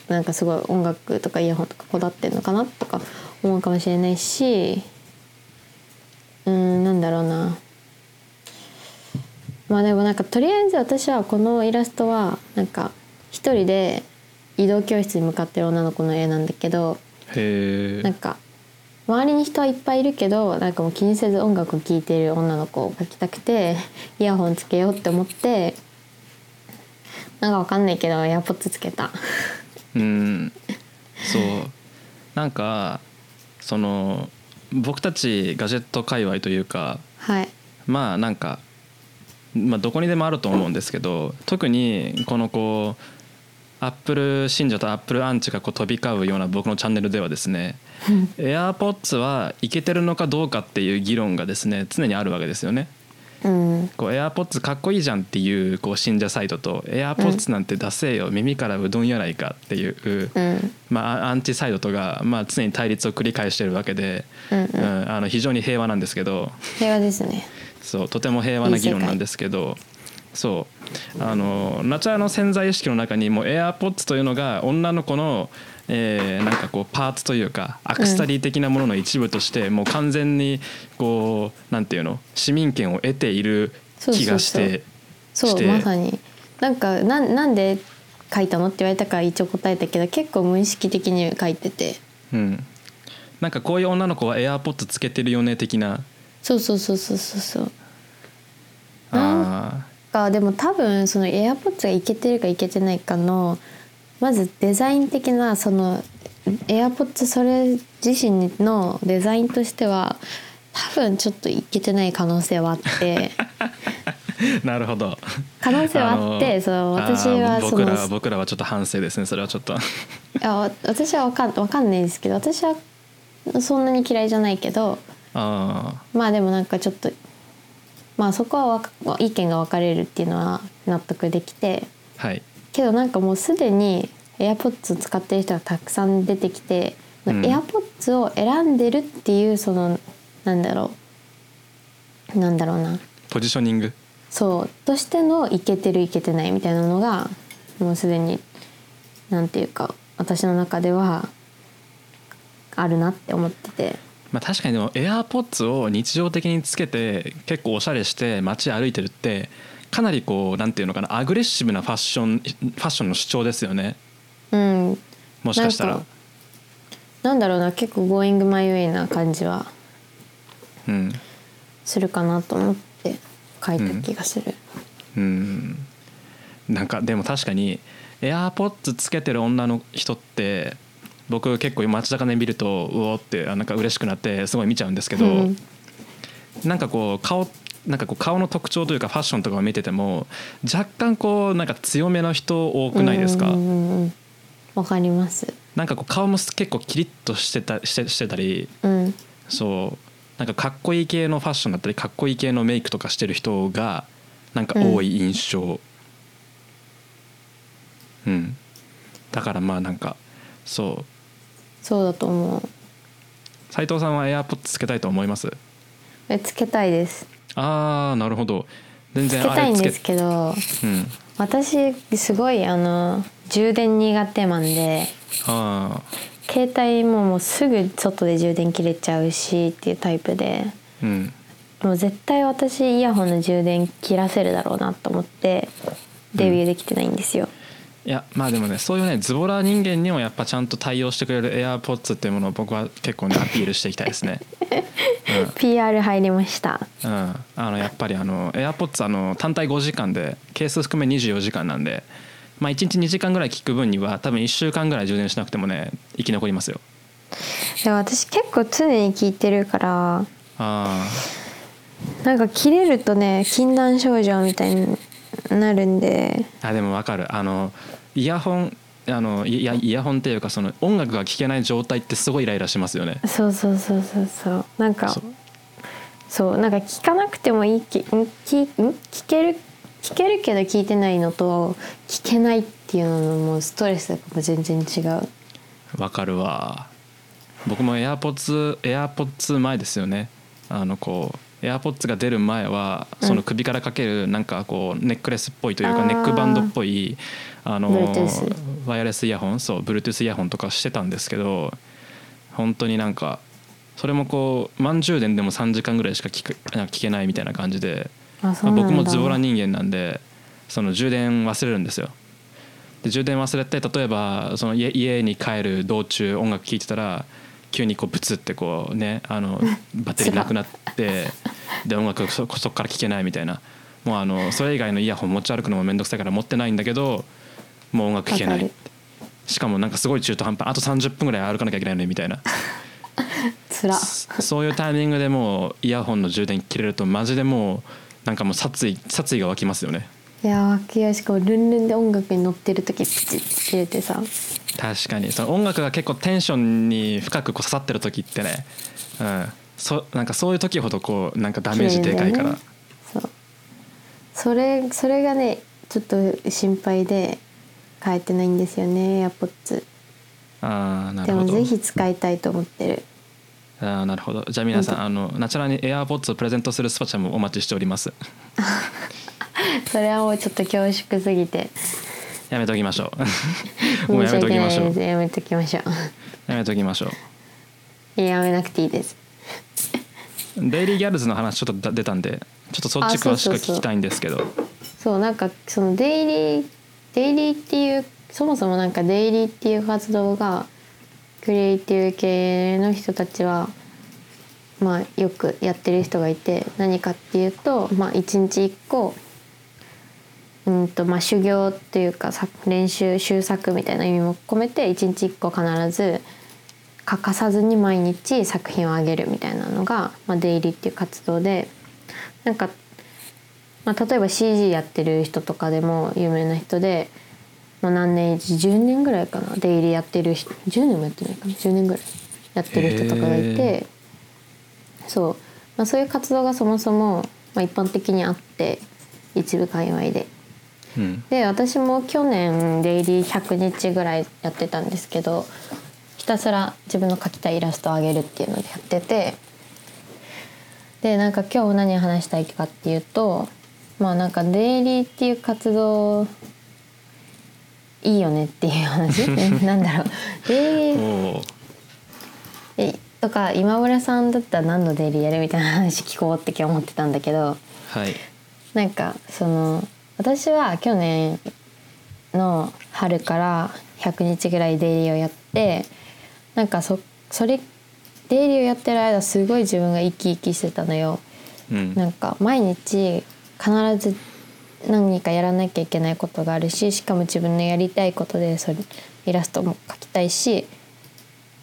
なんかすごい音楽とかイヤホンとかこだわってんのかなとか思うかもしれないしうーんなんだろうなまあでもなんかとりあえず私はこのイラストはなんか一人で移動教室に向かってる女の子の絵なんだけど。なんか周りに人はいっぱいいるけどなんかもう気にせず音楽を聴いている女の子を描きたくて イヤホンつけようって思ってなんかわかんないけどエアポッツつけた。うん。そう。なんかその僕たちガジェット界隈というか はい。まあなんか、まあ、どこにでもあると思うんですけど特にこのこうアップル信者とアップルアンチがこう飛び交うような僕のチャンネルではですね AirPods はいけてるのかどうかっていう議論がですね常にあるわけですよね。うん。こう AirPods かっこいいじゃんっていうこう信者サイトと AirPods なんて出せよ、耳からうどんやないかっていう、うん。まあ、アンチサイドとが、まあ、常に対立を繰り返してるわけで、うんううんんあの非常に平和なんですけど。平和ですねそうとても平和な議論なんですけどそうあのナチャラの潜在意識の中にもう AirPods というのが女の子の、えーなんかこうパーツというかアクセサリー的なものの一部として、もう完全にこうなんていうの市民権を得ている気がしてそうまさに。なんかなんなんで書いたのって言われたから一応答えたけど結構無意識的に書いてて。うん、なんかこういう女の子は AirPods つけてるよね的な。そうそうそうそうそうそうあかでも多分その AirPods がいけてるかいけてないかのまずデザイン的なその AirPods それ自身のデザインとしては多分ちょっといけてない可能性はあって。ー なるほど。可能性はあってのその私はその僕らは僕らはちょっと反省ですねそれはちょっと。いやわ私はわかんわかんないですけど私はそんなに嫌いじゃないけどあまあでもなんかちょっとまあそこは意見が分かれるっていうのは納得できてあはい。けどなんかもうすでに AirPods 使ってる人がたくさん出てきて、うん。AirPods を選んでるっていうそのなんだろうなんだろうな。ポジショニング？そう。としてのいけてるいけてないみたいなのがもうすでになんていうか私の中ではあるなって思っててまあ、確かにでも AirPods を日常的につけて結構おしゃれして街歩いてるってかなりこうなんていうのかなアグレッシブなファッションファッションの主張ですよね。うんもしかしたら。なんだろうな結構 Going my way な感じは。うん。するかなと思って書いた気がする、うん。なんかでも確かに AirPods つけてる女の人って僕結構街中で見るとうおーってあなんか嬉しくなってすごい見ちゃうんですけど、うん。なんかこう顔なんかこう顔の特徴というかファッションとかを見てても若干こうなんか強めの人多くないですか、うんうんうんうん。わかります。なんかこう顔も結構キリッとしてたしてしてたりうん。そうなんかかっこいい系のファッションだったりかっこいい系のメイクとかしてる人がなんか多い印象。うん、だからまあなんかそうそうだと思う。斉藤さんは AirPods つけたいと思います？えつけたいです。ああなるほど。全つけたいんですけどうん。私すごいあの充電苦手マンでああ携帯ももうすぐ外で充電切れちゃうしっていうタイプでうん。もう絶対私イヤホンの充電切らせるだろうなと思ってデビューできてないんですよ、いやまあでもねそういうねズボラ人間にもやっぱちゃんと対応してくれる AirPods っていうものを僕は結構ねアピールしていきたいですね。PR 入りました。うん、あのやっぱりあの AirPods あの単体5時間でケース含め24時間なんで、まあ、1日2時間ぐらい聞く分には多分1週間ぐらい充電しなくてもね生き残りますよ。でも私結構常に聞いてるからあなんか切れるとね禁断症状みたいになるんで。ーあでも分かる。あのイヤホンあのいやイヤホンっていうかその音楽が聴けない状態ってすごいイライラしますよね。そうそうそうそうそう。なんかそう。なんか聞かなくてもいい。きん聞ん？聞ける聞けるけど聞いてないのと聞けないっていうののもうストレスが全然違う。わかるわ。僕も AirPods, AirPods 前ですよね。あのこう AirPods が出る前はその首からかけるなんかこうネックレスっぽいというかネックバンドっぽいあのワイヤレスイヤホンそう Bluetooth イヤホンとかしてたんですけど本当になんかそれもこう満充電でも3時間ぐらいしか聞くなんか聞けないみたいな感じであそうなんだ。僕もズボラ人間なんでその充電忘れるんですよ。で充電忘れて例えばその家家に帰る道中音楽聴いてたら急にこうブツってこうねあの バッテリーなくなってで音楽そそこから聴けないみたいな。もうあのそれ以外のイヤホン持ち歩くのも面倒くさいから持ってないんだけどもう音楽聴けない。しかもなんかすごい中途半端。あと30分ぐらい歩かなきゃいけないのにみたいな。つら。そそういうタイミングでもうイヤホンの充電切れるとマジでもうなんかもう殺意殺意が湧きますよね。いやわきやしかもルンルンで音楽に乗ってる時プチッて切れてさ。確かに。その音楽が結構テンションに深くこう刺さってる時ってね、うん、そなんかそういう時ほどこうなんかダメージでかいから、ね。そう。それそれがねちょっと心配で変えてないんですよね AirPods ああなるほど。でもぜひ使いたいと思ってる。あーなるほど。じゃあ皆さん本あのナチュラルに AirPods をプレゼントするスパチャもお待ちしております。それはもうちょっと恐縮すぎて。やめときましょう。もうやめときましょう。やめときましょやめときましょう。うやめなくていいです。デイリーギャルズの話ちょっと出たんでちょっとそっち詳しく聞きたいんですけど。そうなんかそのデイリーデイリーっていうそもそもなんかデイリーっていう活動がクリエイティブ系の人たちはまあよくやってる人がいて何かっていうとまあ一日一個うんとまあ修行っていうか練習修作みたいな意味も込めて一日一個必ず欠かさずに毎日作品をあげるみたいなのが、まあ、デイリーっていう活動でなんかまあ、例えば CG やってる人とかでも有名な人で、まあ、何年10年ぐらいかな。デイリーやってる人10年もやってないかな。10年ぐらいやってる人とかがいてへそう、まあ、そういう活動がそもそも、まあ、一般的にあって一部界隈で。うん。で私も去年デイリー100日ぐらいやってたんですけどひたすら自分の描きたいイラストをあげるっていうのでやっててでなんか今日何話したいかっていうとまあなんかデイリーっていう活動いいよねっていう話。なんだろう。デイリー。おーとか今村さんだったら何のデイリーやるみたいな話聞こうって今日思ってたんだけど。はい。なんかその私は去年の春から100日ぐらいデイリーをやってなんかそそれデイリーをやってる間すごい自分が生き生きしてたのよ。うん。なんか毎日必ず何かやらなきゃいけないことがあるししかも自分のやりたいことでそれイラストも描きたいし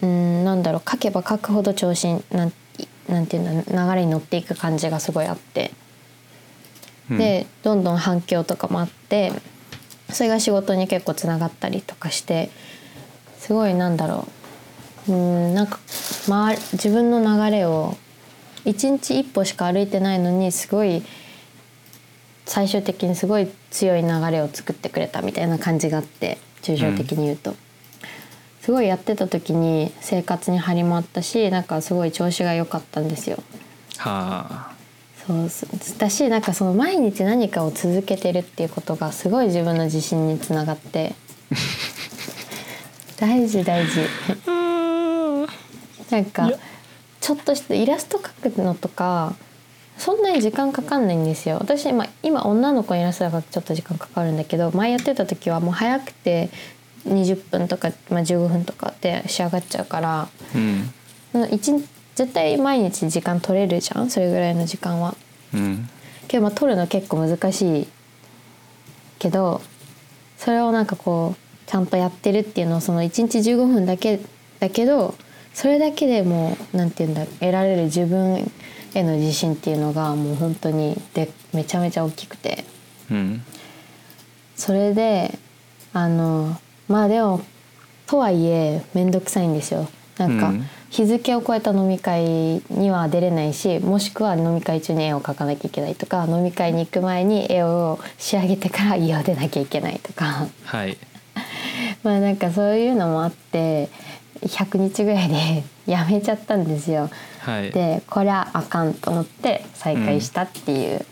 うんなんだろう描けば描くほど調子になんなんていうんだ流れに乗っていく感じがすごいあって。うんでどんどん反響とかもあってそれが仕事に結構つながったりとかしてすごいなんだろううんなんか、ま、自分の流れを一日一歩しか歩いてないのにすごい最終的にすごい強い流れを作ってくれたみたいな感じがあって抽象的に言うと。すごいやってた時に生活に張りもあったしなんかすごい調子が良かったんですよ。はあ。そうすだしなんかその毎日何かを続けてるっていうことがすごい自分の自信につながって。大事大事。なんかちょっとしたイラスト描くのとかそんなに時間かかんないんですよ。私今今女の子のイラストだからちょっと時間かかるんだけど前やってた時はもう早くて20分とか、まあ、15分とかで仕上がっちゃうからうん。絶対毎日時間取れるじゃん？それぐらいの時間は。うん。けどまあ取るの結構難しいけどそれをなんかこうちゃんとやってるっていうのをその1日15分だけだけどそれだけでもうなんて言うんだ得られる自分への自信っていうのがもう本当にでめちゃめちゃ大きくて。うん。それであのまあでもとはいえ面倒くさいんですよ。なんか、うん。日付を超えた飲み会には出れないしもしくは飲み会中に絵を描かなきゃいけないとか飲み会に行く前に絵を仕上げてから家を出なきゃいけないとか。はい。まあなんかそういうのもあって100日ぐらいで やめちゃったんですよ。はい。でこれはあかんと思って再開したっていう。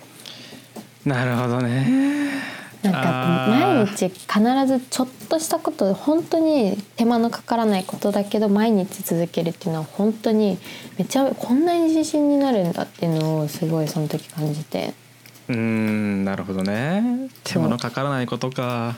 なるほどね。なんか毎日必ずちょっとしたこと本当に手間のかからないことだけど毎日続けるっていうのは本当にめちゃこんなに自信になるんだっていうのをすごいその時感じて。うーんなるほどね。手間のかからないことか。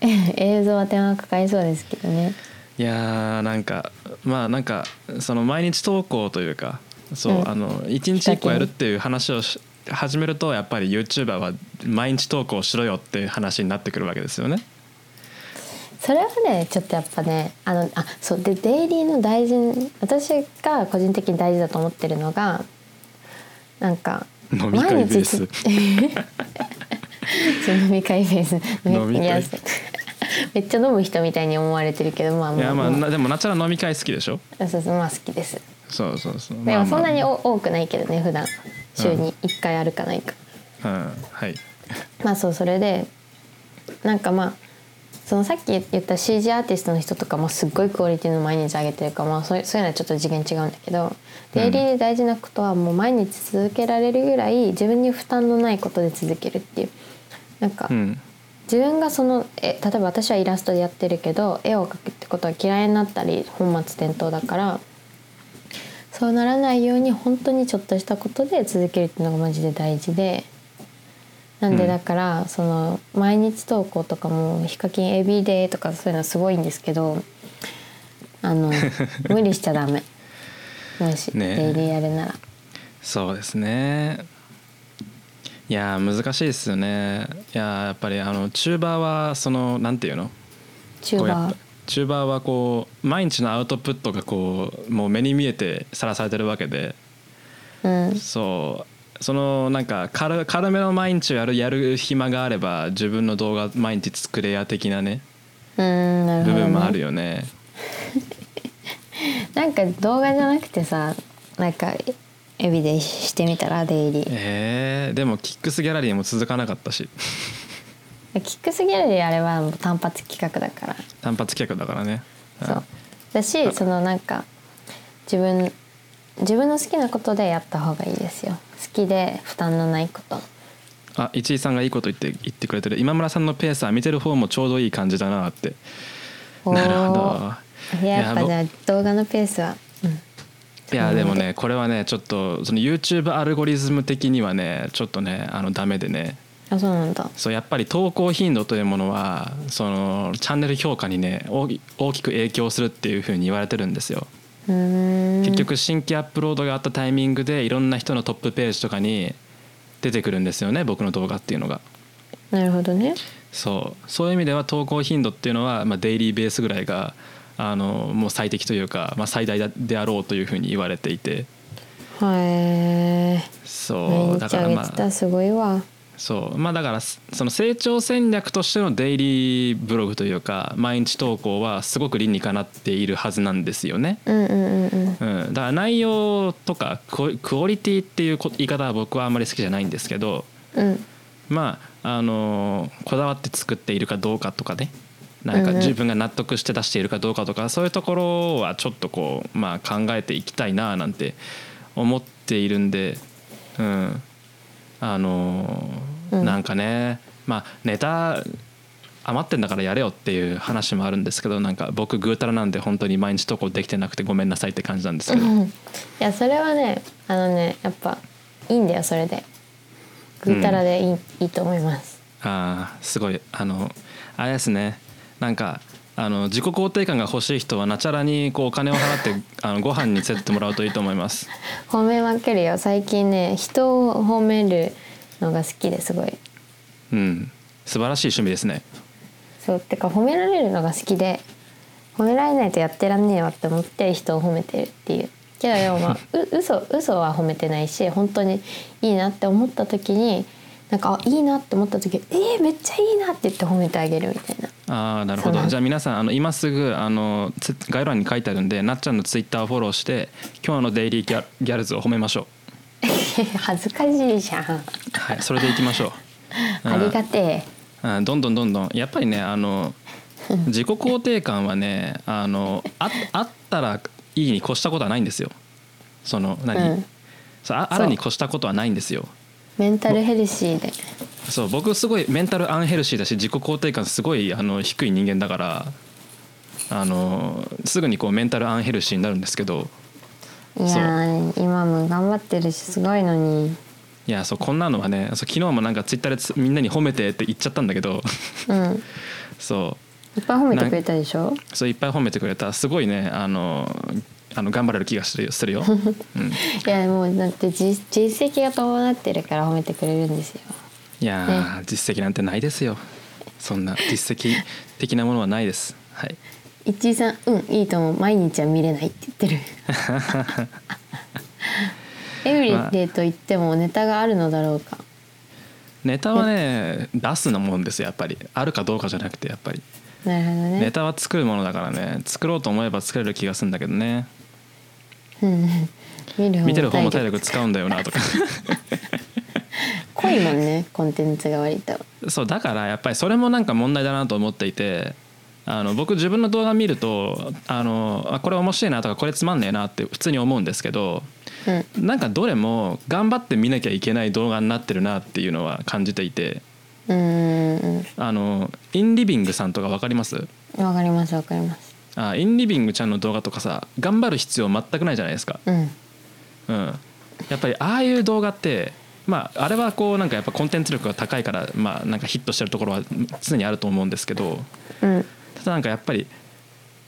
映像は手間かかりそうですけどねいやーなんかまあなんかその毎日投稿というかそう、うん。あの一日一個やるっていう話をし始めるとやっぱり YouTuber は毎日投稿しろよっていう話になってくるわけですよね。それはねちょっとやっぱねあのあそうでデイリーの大事私が個人的に大事だと思ってるのがなんか飲み会ベース。飲み会ベース。飲み会 めっちゃ飲む人みたいに思われてるけどまあいやまあまあなでもなちゃら飲み会好きでしょ？そうそうまあ好きです。そうそうそう。でもそんなにまあお多くないけどね普段。週に1回あるかないか、まあうんはい。まあそうそれでなんかまあそのさっき言った CG アーティストの人とかもすっごいクオリティの毎日上げてるから、まあ、そういうそういうのはちょっと次元違うんだけどデイリーで大事なことはもう毎日続けられるぐらい自分に負担のないことで続けるっていう。なんかうん自分がそのえ例えば私はイラストでやってるけど絵を描くってことは嫌いになったり本末転倒だからそうならないように本当にちょっとしたことで続けるっていうのがマジで大事でなんでうん。だから、その毎日投稿とかもヒカキンエビデーとかそういうのはすごいんですけどあの 無理しちゃダメ。もしねえ。デイリーやるなら。そうですねいやー難しいですよね。いやーやっぱりあのチューバーはそのなんていうの？チューバー。チューバーはこう毎日のアウトプットがこうもう目に見えてさらされてるわけで。うん。そう。そのなんか軽軽めの毎日をやるやる暇があれば自分の動画毎日作れや的なねうんなるほど、ね、部分もあるよね。なんか動画じゃなくてさなんかエビでしてみたらデイリー。えー、でもキックスギャラリーも続かなかったし。キックスギャラリーあれは単発企画だから。単発企画だからね。そう。だしそのなんか自分自分の好きなことでやった方がいいですよ。好きで負担のないこと。あ一井さんがいいこと言って言ってくれてる。今村さんのペースは見てる方もちょうどいい感じだなって。なるほど。ややっぱじゃあ動画のペースは、うん、いやでもねこれはねちょっとその YouTube アルゴリズム的にはねちょっとねあのダメでね。あそうなんだ。そうやっぱり投稿頻度というものはそのチャンネル評価にね大き大きく影響するっていうふうに言われてるんですよ。結局新規アップロードがあったタイミングでいろんな人のトップページとかに出てくるんですよね僕の動画っていうのが。なるほどね。そう。そういう意味では投稿頻度っていうのは、まあ、デイリーベースぐらいがあのもう最適というか、まあ、最大だであろうというふうに言われていて。はいそうだからまあすごいわ。そうまあだからその成長戦略としてのデイリーブログというか毎日投稿はすごく理にかなっているはずなんですよね。うんうんうんうん。うん、だから内容とかクオリティっていうこ言い方は僕はあんまり好きじゃないんですけどうん。まああのこだわって作っているかどうかとかねなんかうんうん。自分が納得して出しているかどうかとかそういうところはちょっとこう、まあ、考えていきたいななんて思っているんで、うん、あのうん。なんかねまあネタ余ってんだからやれよっていう話もあるんですけどなんか僕ぐうたらなんで本当に毎日投稿できてなくてごめんなさいって感じなんですけど。うん。いやそれはねあのねやっぱいいんだよそれで。ぐうたらでいい,、いいと思います。ああすごいあのあれですねなんかあの自己肯定感が欲しい人はナチャラにこうお金を払って あのご飯に連れてってもらうといいと思います。褒めまくるよ。最近ね人を褒めるのが好きですごい。うん。素晴らしい趣味ですね。そう。てか褒められるのが好きで褒められないとやってらんねえわって思って人を褒めてるっていう。けどでもまあ う嘘嘘は褒めてないし本当にいいなって思った時になんかあいいなって思った時えー、めっちゃいいなって言って褒めてあげるみたいなああなるほど。じゃあ皆さんあの今すぐあのつ概要欄に書いてあるんでなっちゃんのツイッターをフォローして今日のデイリーギャギャルズを褒めましょ 恥ずかしいじゃん。うはいそれでいきましょう。ありがてえ。うん。どんどんどんどん。やっぱりねあの自己肯定感はねあのああったらいいに越したことはないんですよ。その何、うん。ああるに越したことはないんですよメンタルヘルシーで。そう僕すごいメンタルアンヘルシーだし自己肯定感すごいあの低い人間だからあのすぐにこうメンタルアンヘルシーになるんですけどいやー今も頑張ってるしすごいのに。いやそうこんなのはねそう昨日もなんかツイッターでつみんなに褒めてって言っちゃったんだけどうん。そう。いっぱい褒めてくれたでしょ？そういっぱい褒めてくれた。すごいねあのあの頑張れる気がするするよ、うん、いやもうだって実実績が伴ってるから褒めてくれるんですよ。いやー、実績なんてないですよ。そんな実績的なものはないです。はい。一井さんうんいいと思う。毎日は見れないって言ってる。エブリデイと言ってもネタがあるのだろうか。ネタはね出すのもんですよやっぱり。あるかどうかじゃなくてやっぱり。なるほどね。ネタは作るものだからね。作ろうと思えば作れる気がするんだけどね。うん見てる方も体体力力。使うんだよなとか。濃いもんねコンテンツが割と。そうだからやっぱりそれもなんか問題だなと思っていてあの僕自分の動画見るとあのあこれ面白いなとかこれつまんねえなって普通に思うんですけどうん。なんかどれも頑張って見なきゃいけない動画になってるなっていうのは感じていてうんうんあのインリビングさんとか分かります？わかりますわかりますあインリビングちゃんの動画とかさ頑張る必要全くないじゃないですか、うん。うん、やっぱりああいう動画ってまああれはこうなんかやっぱコンテンツ力が高いからまあなんかヒットしてるところは常にあると思うんですけどうん。ただなんかやっぱり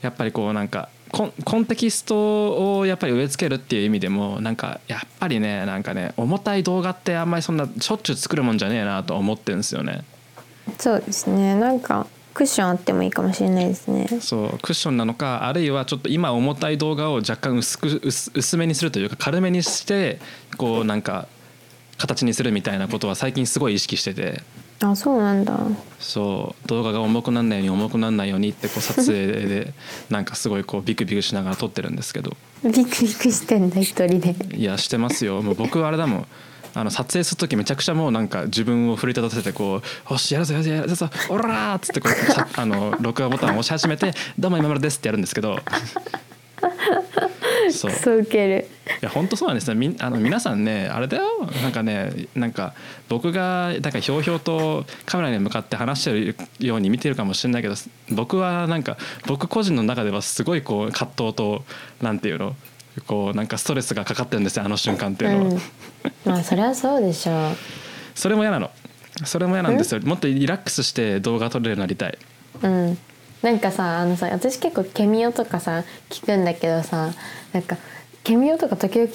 やっぱりこうなんかコンコンテキストをやっぱり植え付けるっていう意味でもなんかやっぱりねなんかね重たい動画ってあんまりそんなしょっちゅう作るもんじゃねえなと思ってるんですよね。そうですね。なんかクッションあってもいいかもしれないですね。そうクッションなのかあるいはちょっと今重たい動画を若干薄く薄薄めにするというか軽めにしてこうなんか形にするみたいなことは最近すごい意識してて。あそうなんだ。そう動画が重くならないように重くならないようにってこう撮影で なんかすごいこうビクビクしながら撮ってるんですけど。ビクビクしてんだ一人で。いやしてますよ。もう僕はあれだもんあの撮影する時めちゃくちゃもうなんか自分を奮い立たせてこう「よしやるぞやるぞやるぞオラー!」っつってこうさあの録画ボタンを押し始めて「どうも今村です」ってやるんですけど。そう。クソウケる。いや本当そうなんですねみんあの皆さんねあれだよ。なんかねなんか僕がなんかひょうひょうとカメラに向かって話してるように見てるかもしれないけど僕はなんか僕個人の中ではすごいこう葛藤となんていうの？こうなんかストレスがかかってるんですよあの瞬間っていうのは、うん、まあそれはそうでしょう。それも嫌なの。それも嫌なんですよ。もっとリラックスして動画撮れるようになりたい。うん。なんかさあのさ私結構ケミオとかさ聞くんだけどさなんかケミオとか時々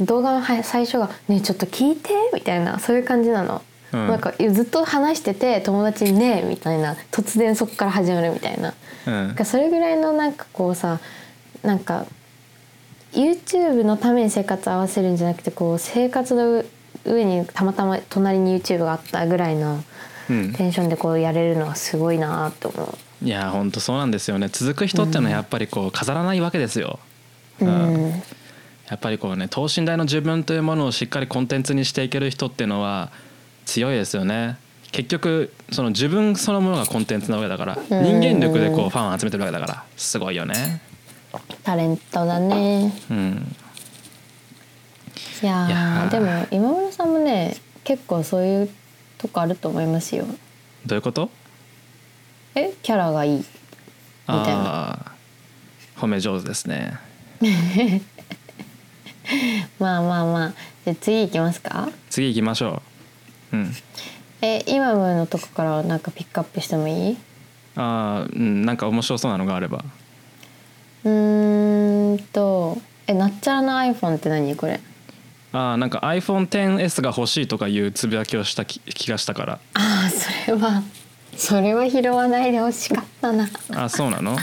動画のは最初が「ねえちょっと聞いて」みたいなそういう感じなの、うん。なんかずっと話してて友達に「ねえ」みたいな突然そこから始まるみたいな。うん。なんかそれぐらいのなんかこうさなんか YouTube のために生活合わせるんじゃなくてこう生活の上にたまたま隣に YouTube があったぐらいのうん。テンションでこうやれるのはすごいなと思いや本当そうなんですよね。続く人っていうのはやっぱりこう飾らないわけですよ、う。うん。やっぱりこうね等身大の自分というものをしっかりコンテンツにしていける人っていうのは強いですよね。結局その自分そのものがコンテンツなわけだから人間力でこうファンを集めてるわけだからすごいよねタレントだね。うん。いやでも今村さんもね結構そういうとこあると思いますよ。どういうこと？えキャラがいい。みたいな。褒め上手ですね。まあまあまあ。じゃあ次行きますか？次行きましょう。うん。え今のとこからなんかピックアップしてもいい？ああうんなんか面白そうなのがあればうーんとえなっちゃらの iPhone って何？これ。ああなんか iPhone10S が欲しいとかいうつぶやきをした気気がしたから。ああそれはそれは拾わないでほしかったな。あそうなの？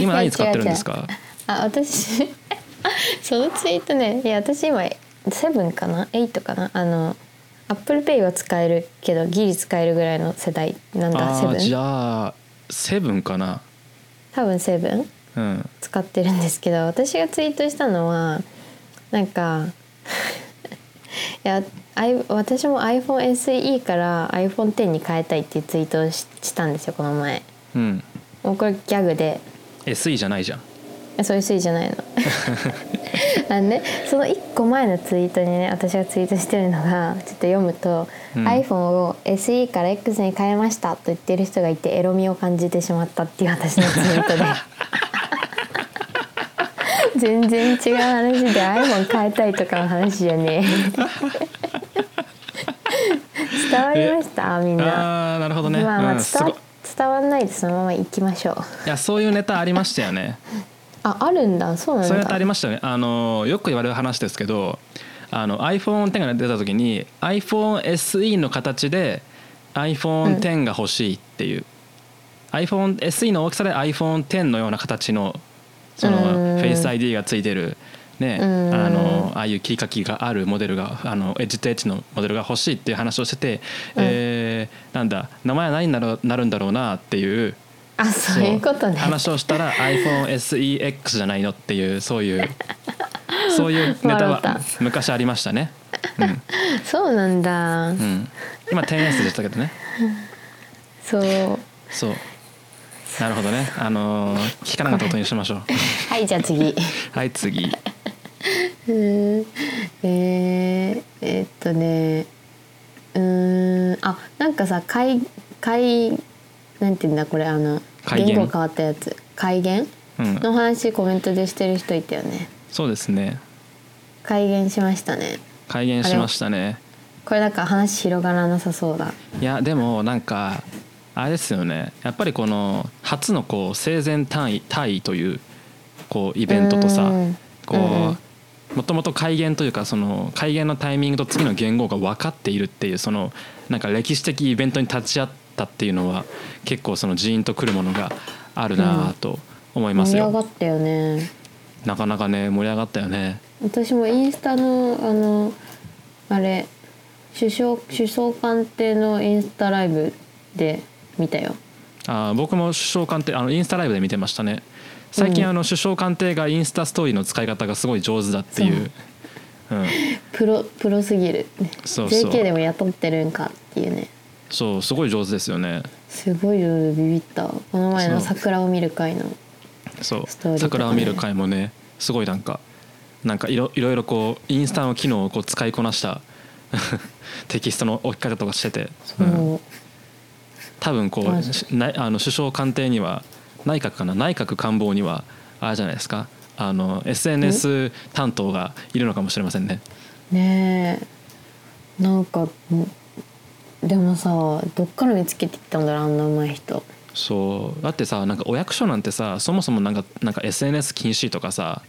今何使ってるんですか？あ私 そのツイートねいや私今セブンかな？エイトかな？あのアップルペイは使えるけどギリ使えるぐらいの世代なんだセああじブン。ゃあセブンかな？多分セブン。うん使ってるんですけど私がツイートしたのはなんか いや私も iPhoneSE から iPhone10 に変えたいっていうツイートをししたんですよこの前。うん。もうこれギャグで。SE じゃないじゃん。えそういう推じゃないの。あのねその1個前のツイートにね私がツイートしてるのがちょっと読むと、うん。iPhone を SE から X に変えましたと言ってる人がいてエロみを感じてしまったっていう私のツイートで 全然違う話で iPhone 変えたいとかの話じゃねえ。伝わりました？みんな。ああなるほどね、まあまあ伝わうん伝わんないでそのまま行きましょう。いやそういうネタありましたよね。ああるんだ。そうなんだ。そういうネタありましたよね。あのよく言われる話ですけどあの iPhone10 が出た時に iPhoneSE の形で iPhone10 が欲しいっていう、iPhoneSE の大きさで iPhone10 のような形のそのうん。Face ID がついてるねうん。あのああいう切り書きがあるモデルがあのエッジとエッジのモデルが欲しいっていう話をしてて、うん。えーなんだ名前は何になるなるんだろうなっていうあそういうことね。話をしたら iPhoneSEX じゃないのっていうそういうそういうネタは昔ありましたね。うん。そうなんだ、うん、今 10S でしたけどね。そう。そう。なるほどね。あのー聞かなかったことにしましょう。はいじゃあ次はい次。うーんえー、えーっとねうーんあなんかさ改改なんて言うんだこれあの言？語変わったやつ改元うん。の話コメントでしてる人いたよねそうですね。改元しましたね改元しましたね。これなんか話広がらなさそうだいやでもなんかあれですよね。やっぱりこの初のこう生前単位単位というこうイベントとさうん。こうんうもともと改元というかその改元のタイミングと次の言語が分かっているっていうそのなんか歴史的イベントに立ち会ったっていうのは結構そのジーンとくるものがあるなと思います盛りよ、上がったよね。なかなかね盛り上がったよね。私もインスタのあのあれ首相首相官邸のインスタライブで見たよ。あー僕も首相官邸あのインスタライブで見てましたね。最近うん。あの首相官邸がインスタストーリーの使い方がすごい上手だっていう。う。ん、プロプロすぎる。そうそう。JK でも雇ってるんかっていうね。そうすごい上手ですよね。すごい上手ビビった。この前の桜を見る会のそう。ストーリーとかね。桜を見る回もねすごいなんかなんかいろいろいろこうインスタの機能をこう使いこなした。テキストの置き方とかしてて、そう、うん多分こうなあの首相官邸には内閣かな？内閣官房にはあれじゃないですか？あの SNS 担当がいるのかもしれませんね。ねえ。なんかんでもさどっから見つけていったんだろうあんな上手い人。そう。だってさなんかお役所なんてさそもそもなんかなんか SNS 禁止とかさ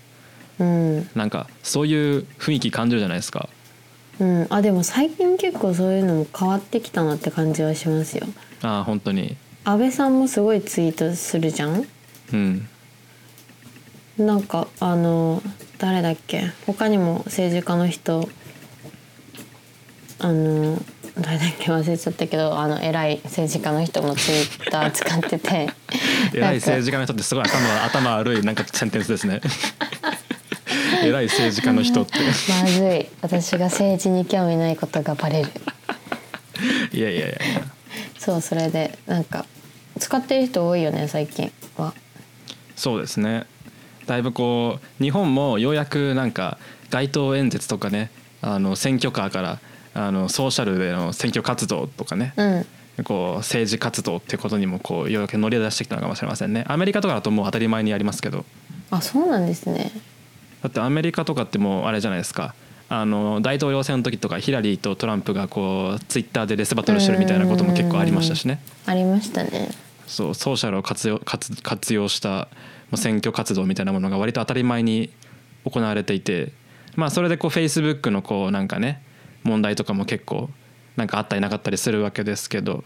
うん。なんかそういう雰囲気感じるじゃないですか。うん。あでも最近結構そういうのも変わってきたなって感じはしますよああ本当に。安倍さんもすごいツイートするじゃん？うん。なんかあの誰だっけ？他にも政治家の人あの誰だっけ？忘れちゃったけどあの偉い政治家の人もツイッター使ってて。偉い政治家の人ってすごい頭頭悪いなんかセンテンスですね。偉い政治家の人って。まずい。私が政治に興味ないことがバレる。いやいやいやそうそれでなんか使ってる人多いよね最近は。そうですね。だいぶこう日本もようやくなんか街頭演説とかねあの選挙カーからあのソーシャルでの選挙活動とかね、うん。こう政治活動ってことにもこうようやく乗り出してきたのかもしれませんね。アメリカとかだともう当たり前にやりますけど。あそうなんですね。だってアメリカとかってもうあれじゃないですかあの大統領選の時とかヒラリーとトランプがこうツイッターでレスバトルしてるみたいなことも結構ありましたしね。ありましたね。そうソーシャルを活用活活用したまあ選挙活動みたいなものが割と当たり前に行われていてまあそれでこうフェイスブックのこうなんかね問題とかも結構なんかあったりなかったりするわけですけど。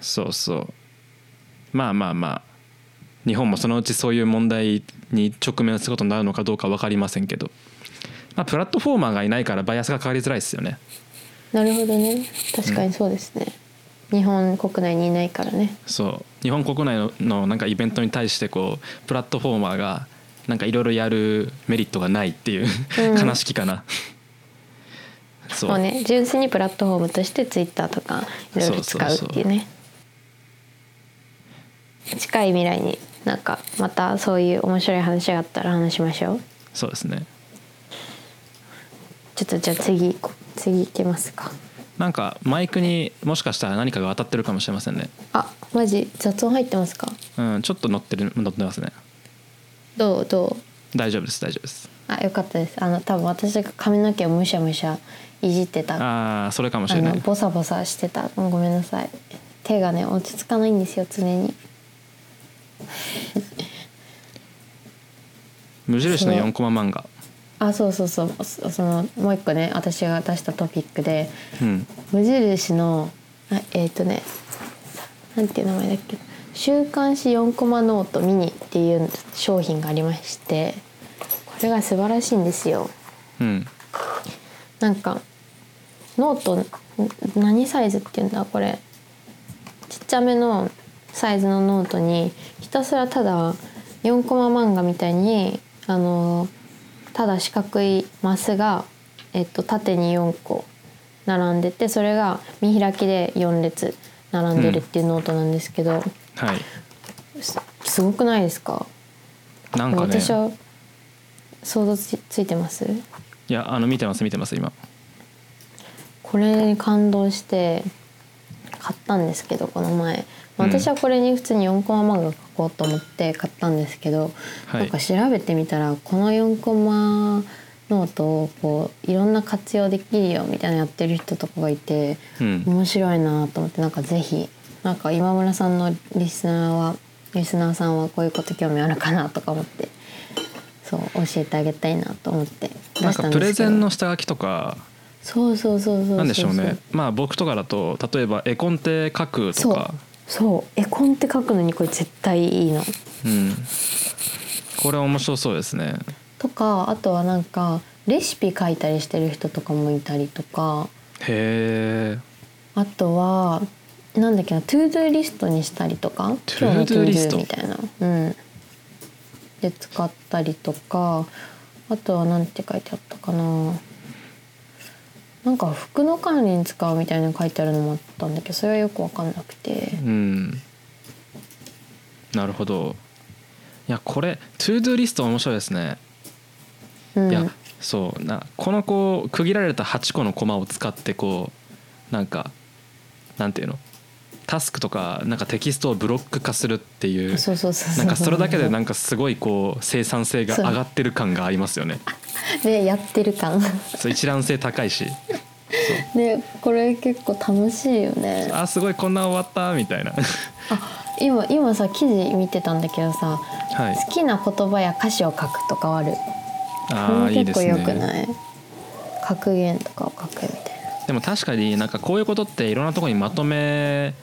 そうそう。まあまあまあ。日本もそのうちそういう問題に直面することになるのかどうか分かりませんけど、まあ、プラットフォーマーがいないからバイアスがかかりづらいですよね。なるほどね。確かにそうですね、日本国内にいないからね。そう。日本国内ののなんかイベントに対してこうプラットフォーマーがなんかいろいろやるメリットがないっていう、うん。悲しきかな。そう。ね純粋にプラットフォームとしてツイッターとかいろいろ使うっていうね。近い未来になんかまたそういう面白い話があったら話しましょう。そうですねちょっとじゃあ次次行きますか。なんかマイクにもしかしたら何かが当たってるかもしれませんね。あマジ雑音入ってますか。うんちょっと乗ってる乗ってますね。どうどう？大丈夫です大丈夫です。あよかったです。あの多分私が髪の毛をむしゃむしゃいじってた。あああそれかもしれない。のボサボサしてた。ごめんなさい。手がね落ち着かないんですよ常に。無印のそう。4コマ漫画あそうそうそう。そそのもう一個ね私が出したトピックでうん。無印のあえっ、とねなんていう名前だっけ。週刊誌4コマノートミニっていう商品がありましてこれが素晴らしいんですよ。うん。なんかノートん何サイズっていうんだ？これ。ちっちゃめのサイズのノートにひたすらただ4コマ漫画みたいにあのただ四角いマスが、えっと、縦に4個並んでてそれが見開きで4列並んでるっていうノートなんですけど、はい。すすごくないですか？なんかね。私は想像つついてます？いやあの見てます見てます今。これに感動して買ったんですけどこの前。まあうん私はこれに普通に4コマ漫画描こうと思って買ったんですけど、はい。なんか調べてみたらこの4コマノートをこういろんな活用できるよみたいなやってる人とかがいてうん。面白いなと思ってなんかぜひなんか今村さんのリスナーはリスナーさんはこういうこと興味あるかなとか思ってそう教えてあげたいなと思って出なんかしたんですけど。プレゼンの下書きとか。そうそうそうそうなんでしょうね。まあ僕とかだと例えば絵コンテ書くとかそう。絵コンテ書くのにこれ絶対いいの？うん。これ面白そうですね。とかあとはなんかレシピ書いたりしてる人とかもいたりとか。へえあとはなんだっけな to do リストにしたりとか？今日の to do みたいな。うん。で使ったりとか。あとはなんて書いてあったかななんか服の管理に使うみたいなの書いてあるのもあったんだけどそれはよく分かんなくて。うん。なるほど。いやこれ to do リスト面白いですね、うん。いやそうなこのこう区切られた8個のコマを使ってこうなんかなんていうの？タスクとかなんかテキストをブロック化するっていうそうそうそう。そうなんかそれだけでなんかすごいこう生産性が上がってる感がありますよね。で やってる感。そう一覧性高いし。で これ結構楽しいよね。あすごいこんな終わったみたいな。あ今今さ記事見てたんだけどさはい。好きな言葉や歌詞を書くとかある？あ結構よくね。ない？格言とかを書くみたいでも確かになんかこういうことっていろんなところにまとめ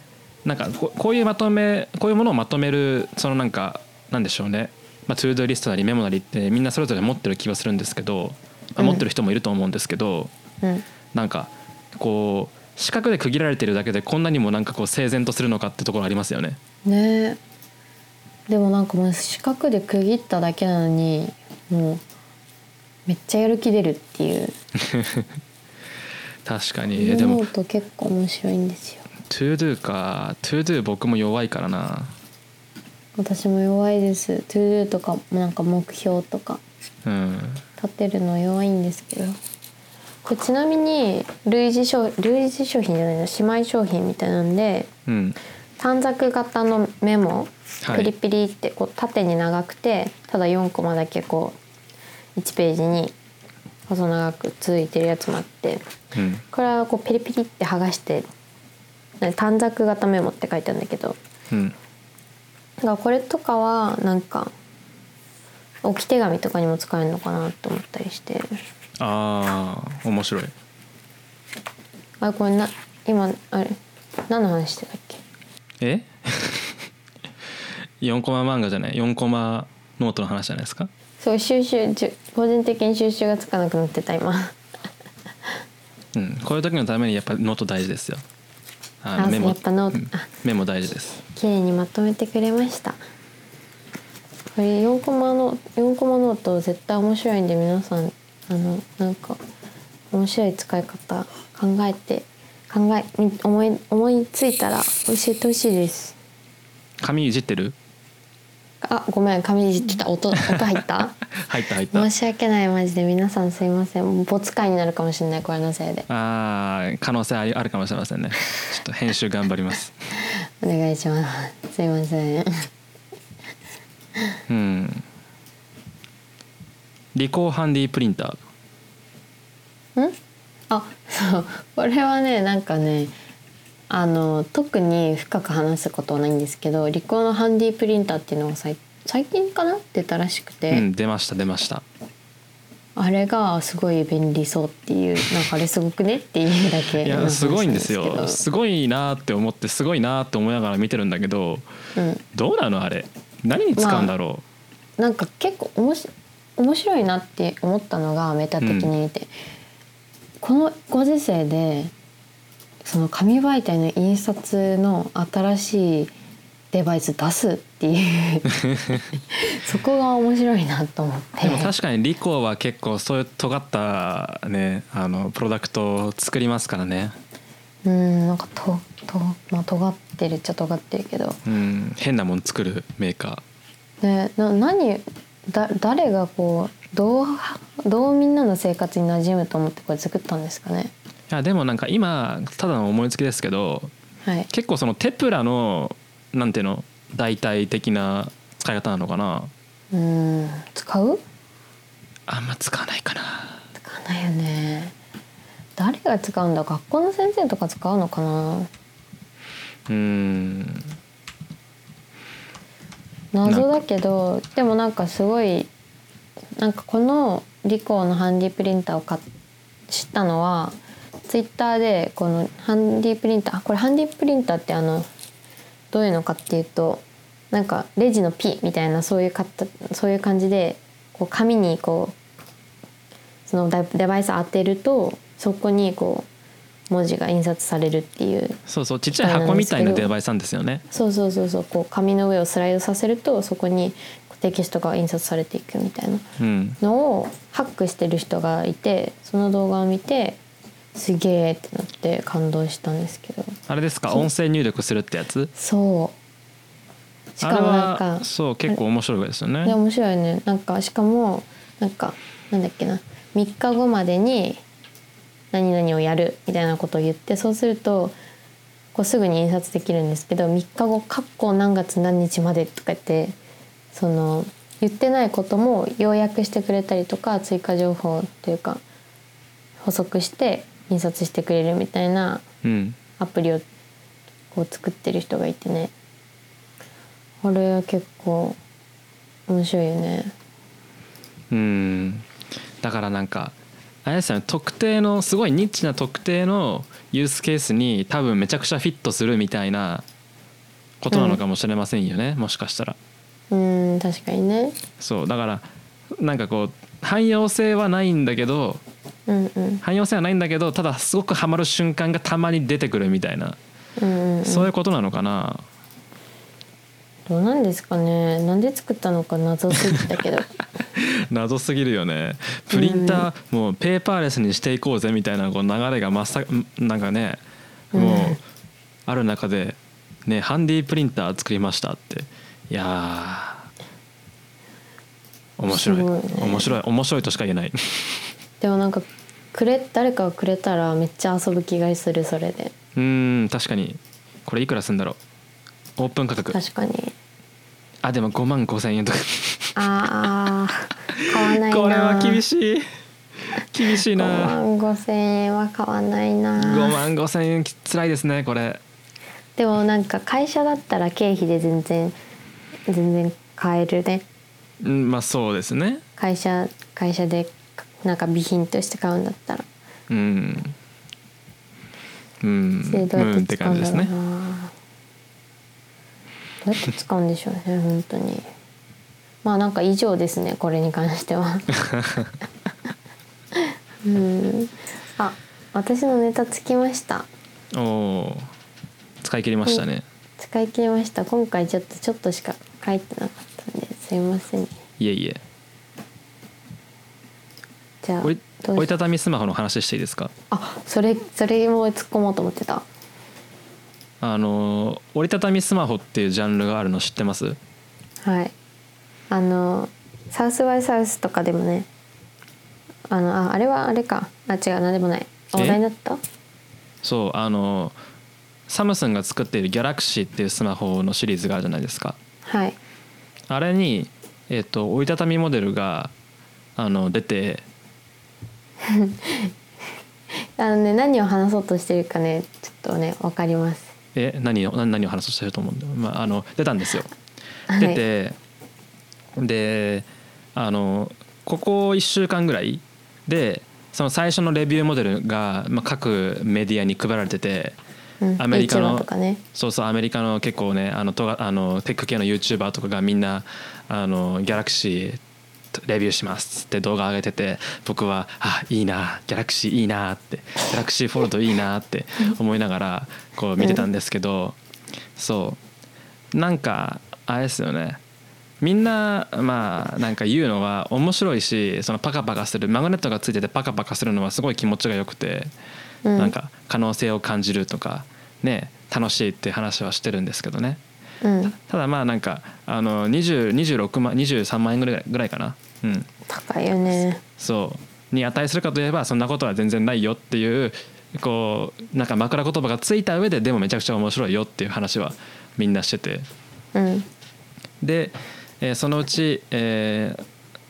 なんかここういうまとめこういうものをまとめるそのなんかなんでしょうね、まあ、トゥードリストなりメモなりってみんなそれぞれ持ってる気はするんですけど、まあうん持ってる人もいると思うんですけど、なうん。なんかこう四角で区切られてるだけでこんなにもなんかこう整然とするのかってところありますよね。ね。えでもなんかもう四角で区切っただけなのにもうめっちゃやる気出るっていう。確かに。えでも思うと結構面白いんですよto do か。 to do 僕も弱いからな。私も弱いです。トゥードゥとかなんか目標とか。うん。立てるの弱いんですけど。これちなみに類似商類似商品じゃないな。姉妹商品みたいなんでうん。短冊型のメモはい。ピリピリってこう縦に長くてただ4コマだけこう1ページに細長く続いてるやつもあってうん。これはこうピリピリって剥がして短冊型メモって書いてあるんだけど。うん。だからこれとかはなんか置き手紙とかにも使えるのかなと思ったりして。ああ面白い。あれこれな今あれ何の話してたっけ？え？4コマ漫画じゃない？4コマノートの話じゃないですか？そう収拾個人的に収拾がつかなくなってた今。うん。こういう時のためにやっぱノート大事ですよああメモやっぱノートうん。あ。メモ大事です。綺麗にまとめてくれました。これ4コマの4コマノート絶対面白いんで皆さんあのなんか面白い使い方考えて考えみ思い思いついたら教えてほしいです。紙いじってる？あごめん紙いじってた音音入った？入った入った。申し訳ないマジで皆さんすいません。没回になるかもしれないこれのせいで。あー可能性あるかもしれませんね。ちょっと編集頑張ります。お願いします。すいません。うん。リコーハンディプリンター。ん？あそう。これはねなんかねあの特に深く話すことはないんですけどリコーのハンディプリンターっていうのが最近かな？出たらしくて、うん出ました出ました。あれがすごい便利そうっていうなんかあれすごくねっていうだけいやすごいんですなよ。ですごいなって思ってすごいなって思いながら見てるんだけどうん、どうなのあれ？何に使うんだろなんか結構おもし面白いなって思ったのがメタ的に見て、このご時世でその紙媒体の印刷の新しいデバイス出すっていう そこが面白いなと思って。うでも確かにリコーは結構そういう尖ったねあのプロダクトを作りますからね。うんなんかとと、まあ、尖ってるっちゃ尖ってるけど、うん変なもん作るメーカね、な何だ誰がこうどうどうみんなの生活に馴染むと思ってこれ作ったんですかね？やでもなんか今ただの思いつきですけどはい。結構そのテプラのなんていうの代替的な使い方なのかな。うん使う？あんま使わないかな。使わないよね。誰が使うんだ？学校の先生とか使うのかな？うん。謎だけどでもなんかすごいなんかこのリコーのハンディプリンターを買っ知ったのはツイッターでこのハンディプリンターこれハンディプリンターってあのどういうのかっていうとなんかレジのピみたいなそういうかったそういう感じでこう紙にこうそのデバイス当てるとそこにこう文字が印刷されるっていうそうそうちっちゃい箱みたいなデバイスなんですよねそうそうそうそうこう紙の上をスライドさせるとそこにテキストが印刷されていくみたいなのをハックしてる人がいてその動画を見てすげえってなって感動したんですけど。あれですか？音声入力するってやつ？そう。しかもなんかはそう結構面白いですよね。で面白いね。なんかしかもなんかなんだっけな。3日後までに何々をやるみたいなことを言ってそうするとこうすぐに印刷できるんですけど3日後括弧何月何日までとか言ってその言ってないことも要約してくれたりとか追加情報というか補足して印刷してくれるみたいなうん。アプリをこう作ってる人がいてね。あれは結構面白いよね。うん。だからなんかあれですよね。特定のすごいニッチな特定のユースケースに多分めちゃくちゃフィットするみたいなことなのかもしれませんよね、もしかしたら。うん確かにね。そう。だからなんかこう汎用性はないんだけどうんうん。汎用性はないんだけどただすごくハマる瞬間がたまに出てくるみたいな、うんうんうん。そういうことなのかな？どうなんですかね？なんで作ったのか謎すぎたけど。謎すぎるよね。プリンター、もうペーパーレスにしていこうぜみたいなこう流れがまっさなんかねもううんある中で、ね、ハンディプリンター作りましたって。いやー。面白いね。面白い。面白いとしか言えない。でもなんかくれ誰かがくれたらめっちゃ遊ぶ気がするそれで。うーん確かに。これいくらすんだろう。オープン価格。確かに。あでも5万5千円とか。あー買 わないな。これは厳しい。厳しい5な万5千円は買わないな。5万5千円きつらいですねこれ。でもなんか会社だったら経費で全然全然買えるね。うんまあそうですね。会社会社でなんか備品として買うんだったら。うん。うんそれどうやってて使うんだろうな、感じですね。どうやって使うんでしょうね本当に。まあなんか以上ですねこれに関しては。うん。あ私のネタつきました。おお使い切りましたね、使い切りました。今回ちょっとちょっとしか書いてなかったんですいません。ねいえいえじゃあ折りたたみスマホの話していいですか？あそれそれも突っ込もうと思ってた。あの折りたたみスマホっていうジャンルがあるの知ってます？はい。あのサウスバイサウスとかでもねあのああれはあれか。あ違う何でもない。話題になった？そうあのサムスンが作っているギャラクシーっていうスマホのシリーズがあるじゃないですか。はい。あれに、えっと折りたたみモデルがあの出て あのね何を話そうとしてるかねちょっとねわかります。え何を何何を話そうとしてると思うんだよ、まあ、あの出たんですよ。はい。出て、であのここ1週間ぐらいでその最初のレビューモデルが、まあ、各メディアに配られててうん。アメリカのね。そうそうアメリカの結構ねあのとがあのテック系の YouTuber とかがみんなあのギャラクシーレビューしますって動画上げてて僕はあいいなギャラクシーいいなってギャラクシーフォルトいいなって思いながらこう見てたんですけどそう。なんかあれですよね。みんなまあなんか言うのは面白いしそのパカパカするマグネットがついててパカパカするのはすごい気持ちが良くて、うん。なんか可能性を感じるとかね楽しいって話はしてるんですけどね。うん。ただまあなんかあの20 26万23万円ぐらいぐらいかなうん。高いよね。そう。に値するかといえばそんなことは全然ないよっていうこうなんか枕言葉がついた上ででもめちゃくちゃ面白いよっていう話はみんなしてて。うん。で、えーそのうち、えー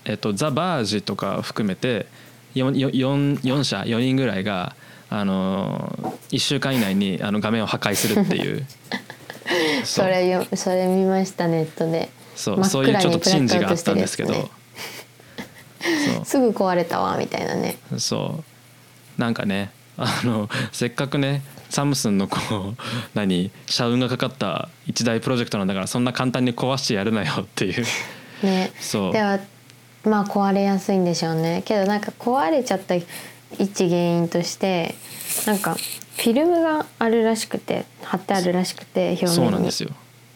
えっとザ・バージとかを含めて 4, 4, 4社4人ぐらいが、あのー、1週間以内にあの画面を破壊するっていう。それよそれ見ましたネットで。そうそういうちょっと珍事があったんですけど、すぐ壊れたわみたいなね。そう。なんかねあのせっかくねサムスンのこう何社運がかかった一大プロジェクトなんだからそんな簡単に壊してやるなよっていう。ね。そう。ではまあ壊れやすいんでしょうね。けどなんか壊れちゃった一原因としてなんかフィルムがあるらしくて貼ってあるらしくて表面に。そうなんですよ。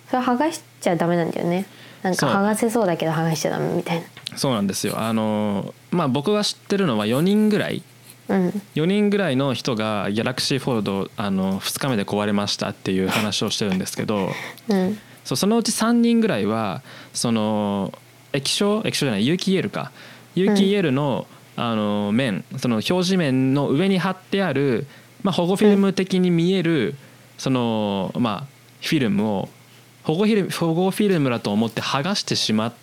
それ剥がしちゃダメなんだよねなんか剥がせそうだけど剥がしちゃダメみたいそうなんですよ。あのまあ僕が知ってるのは4人ぐらい。なうん。4人ぐらいの人がギャラクシーフォールドあの2日目で壊れましたっていう話をしてるんですけど。うん。そうそのうち3人ぐらいはその液晶？液晶じゃない有機 EL か。有機 EL の,、あの面その表示面の上に貼ってある、まあ、保護フィルム的に見える、そのまあフィルムを保護フィルム保護フィルムだと思って剥がしてしまっ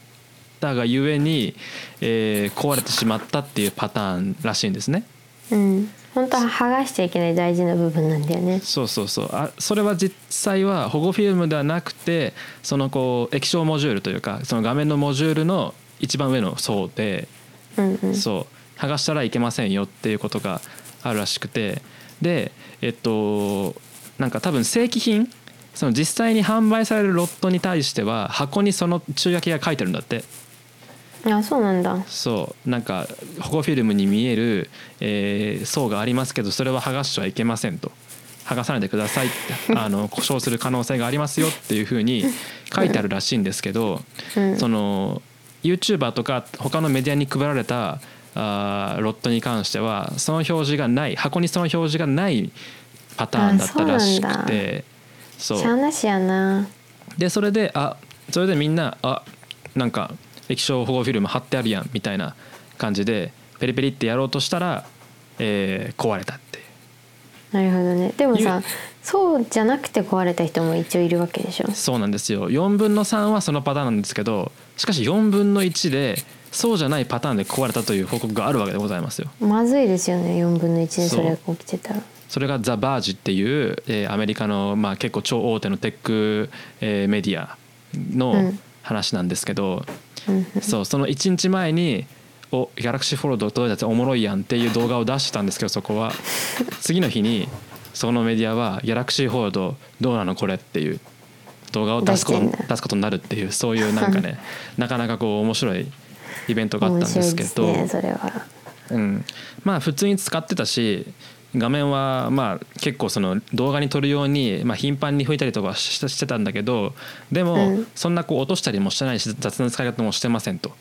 たがゆえに、えー壊れてしまったっていうパターンらしいんですね。うん。本当は剥がしちゃいけない大事な部分なんだよね。そうそうそう。あそれは実際は保護フィルムではなくてそのこう液晶モジュールというかその画面のモジュールの一番上の層で、うんうん。そう。剥がしたらいけませんよっていうことがあるらしくて。でえっとなんか多分正規品その実際に販売されるロットに対しては箱にその注意書きが書いてるんだって。あそうなんだ。そう。なんか保護フィルムに見える、えー層がありますけどそれは剥がしてはいけませんと。剥がさないでくださいって あの故障する可能性がありますよっていうふうに書いてあるらしいんですけど、うん。その YouTuber とか他のメディアに配られたあーロットに関してはその表示がない箱にその表示がないパターンだったらしくてそう。しゃあなしやな。でそれであそれでみんなあなんか液晶保護フィルム貼ってあるやんみたいな感じでペリペリってやろうとしたら、えー壊れたっていう。なるほどね。でもさゆそうじゃなくて壊れた人も一応いるわけでしょ。そうなんですよ。4分の3はそのパターンなんですけどしかし4分の1でそうじゃないパターンで壊れたという報告があるわけでございますよ。まずいですよね。4分の1でそれが起きてたらそれがザ・バージっていう、えーアメリカの、まあ、結構超大手のテック、えーメディアうのん。話なんですけど、うんうん。そうその1日前に「おギャラクシーフォロード届いたやつおもろいやん」っていう動画を出してたんですけどそこは。次の日にそのメディアは「ギャラクシーフォロードどうなのこれ」っていう動画を出すこと出すことになるっていうそういうなんかね なかなかこう面白いイベントがあったんですけど。ねそれは。うん、まあ普通に使ってたし画面はまあ結構その動画に撮るようにまあ頻繁に拭いたりとかししてたんだけどでもうん。そんなこう落としたりもしてないし雑な使い方もしてませんと。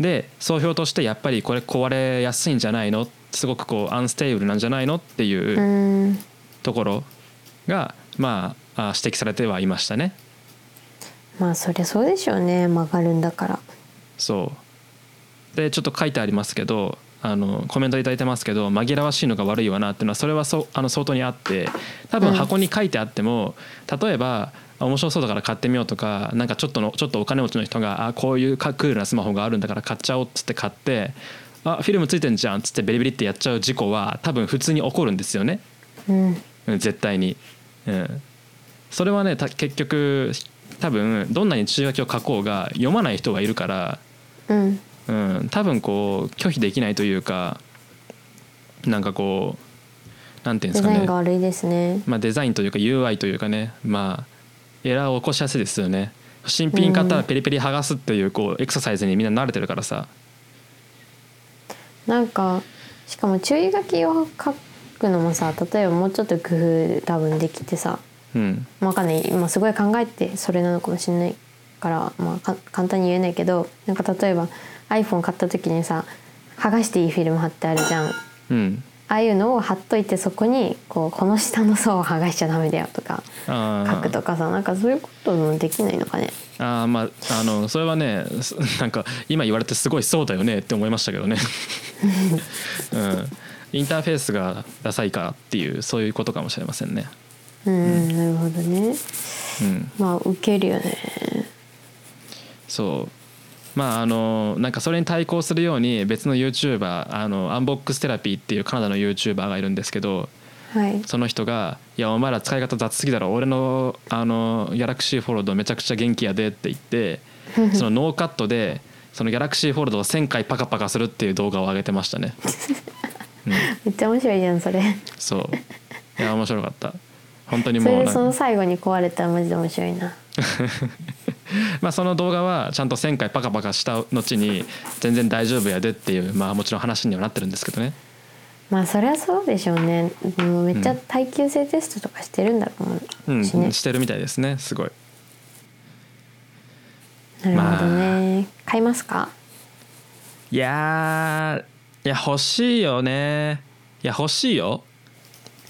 で総評としてやっぱりこれ壊れやすいんじゃないの？すごくこうアンステーブルなんじゃないの？っていううん。ところがまああ指摘されてはいましたね。まあそりゃそうでしょうね。曲がるんだから。そう。でちょっと書いてありますけどあのコメントいただいてますけど紛らわしいのが悪いわなっていうのはそれはそうあの相当にあって多分うん。箱に書いてあっても、例えばあ面白そうだから買ってみようとかなんかちょっとのちょっとお金持ちの人があこういうかクールなスマホがあるんだから買っちゃおうっつって買ってあフィルムついてんじゃんっつってベリベリってやっちゃう事故は多分普通に起こるんですよね。うんうん。絶対に、うん、それはねた結局多分どんなに注意書きを書こうが読まない人がいるから、うんうん、多分こう拒否できないというかなんかこうなんていうんでデザインすかねが悪いですね。まあ、デザインというか UI というかね。まあエラーを起こしやすいですよね。新品買ったらペリペリ剥がすっていうこうエクササイズにみんな慣れてるからさ。なんかしかも注意書きを書くのもさ例えばもうちょっと工夫多分できてさ。うん。わかんない。今すごい考えてそれなのかもしれないから、まあ、か簡単に言えないけどなんか例えば iPhone 買った時にさ剥がしていいフィルム貼ってあるじゃん。あうん。あいうのを貼っといてそこにこうこの下の層を剥がしちゃダメだよとか書くとかさなんかそういうこともできないのかね。あーまああのそれはねす なんか今言われてすごいそうだよねって思いましたけどね、うん、インターフェースがダサいからっていうそういうことかもしれませんね、うん、なるほどね。うん、まあ受けるよね。そうまああのなんかそれに対抗するように別の YouTuber あの Unbox Therapy っていうカナダの YouTuber がいるんですけどはい。その人が「いやお前ら使い方雑すぎだろ。俺のあの Galaxy Fold めちゃくちゃ元気やで」って言って そのノーカットでその Galaxy Fold を1,000回パカパカするっていう動画を上げてましたね。うん、めっちゃ面白いじゃんそれ。そう。いや面白かった。本当にもうなんか。その最後に壊れたらマジで面白いな まあその動画はちゃんと1,000回パカパカした後に全然大丈夫やでっていうまあもちろん話にはなってるんですけどね。まあそりゃそうでしょうね。もうめっちゃ耐久性テストとかしてるんだろう、うん。しね、してるみたいですねすごい。なるほどね、買いますか？いやーいや欲しいよね。いや欲しいよ。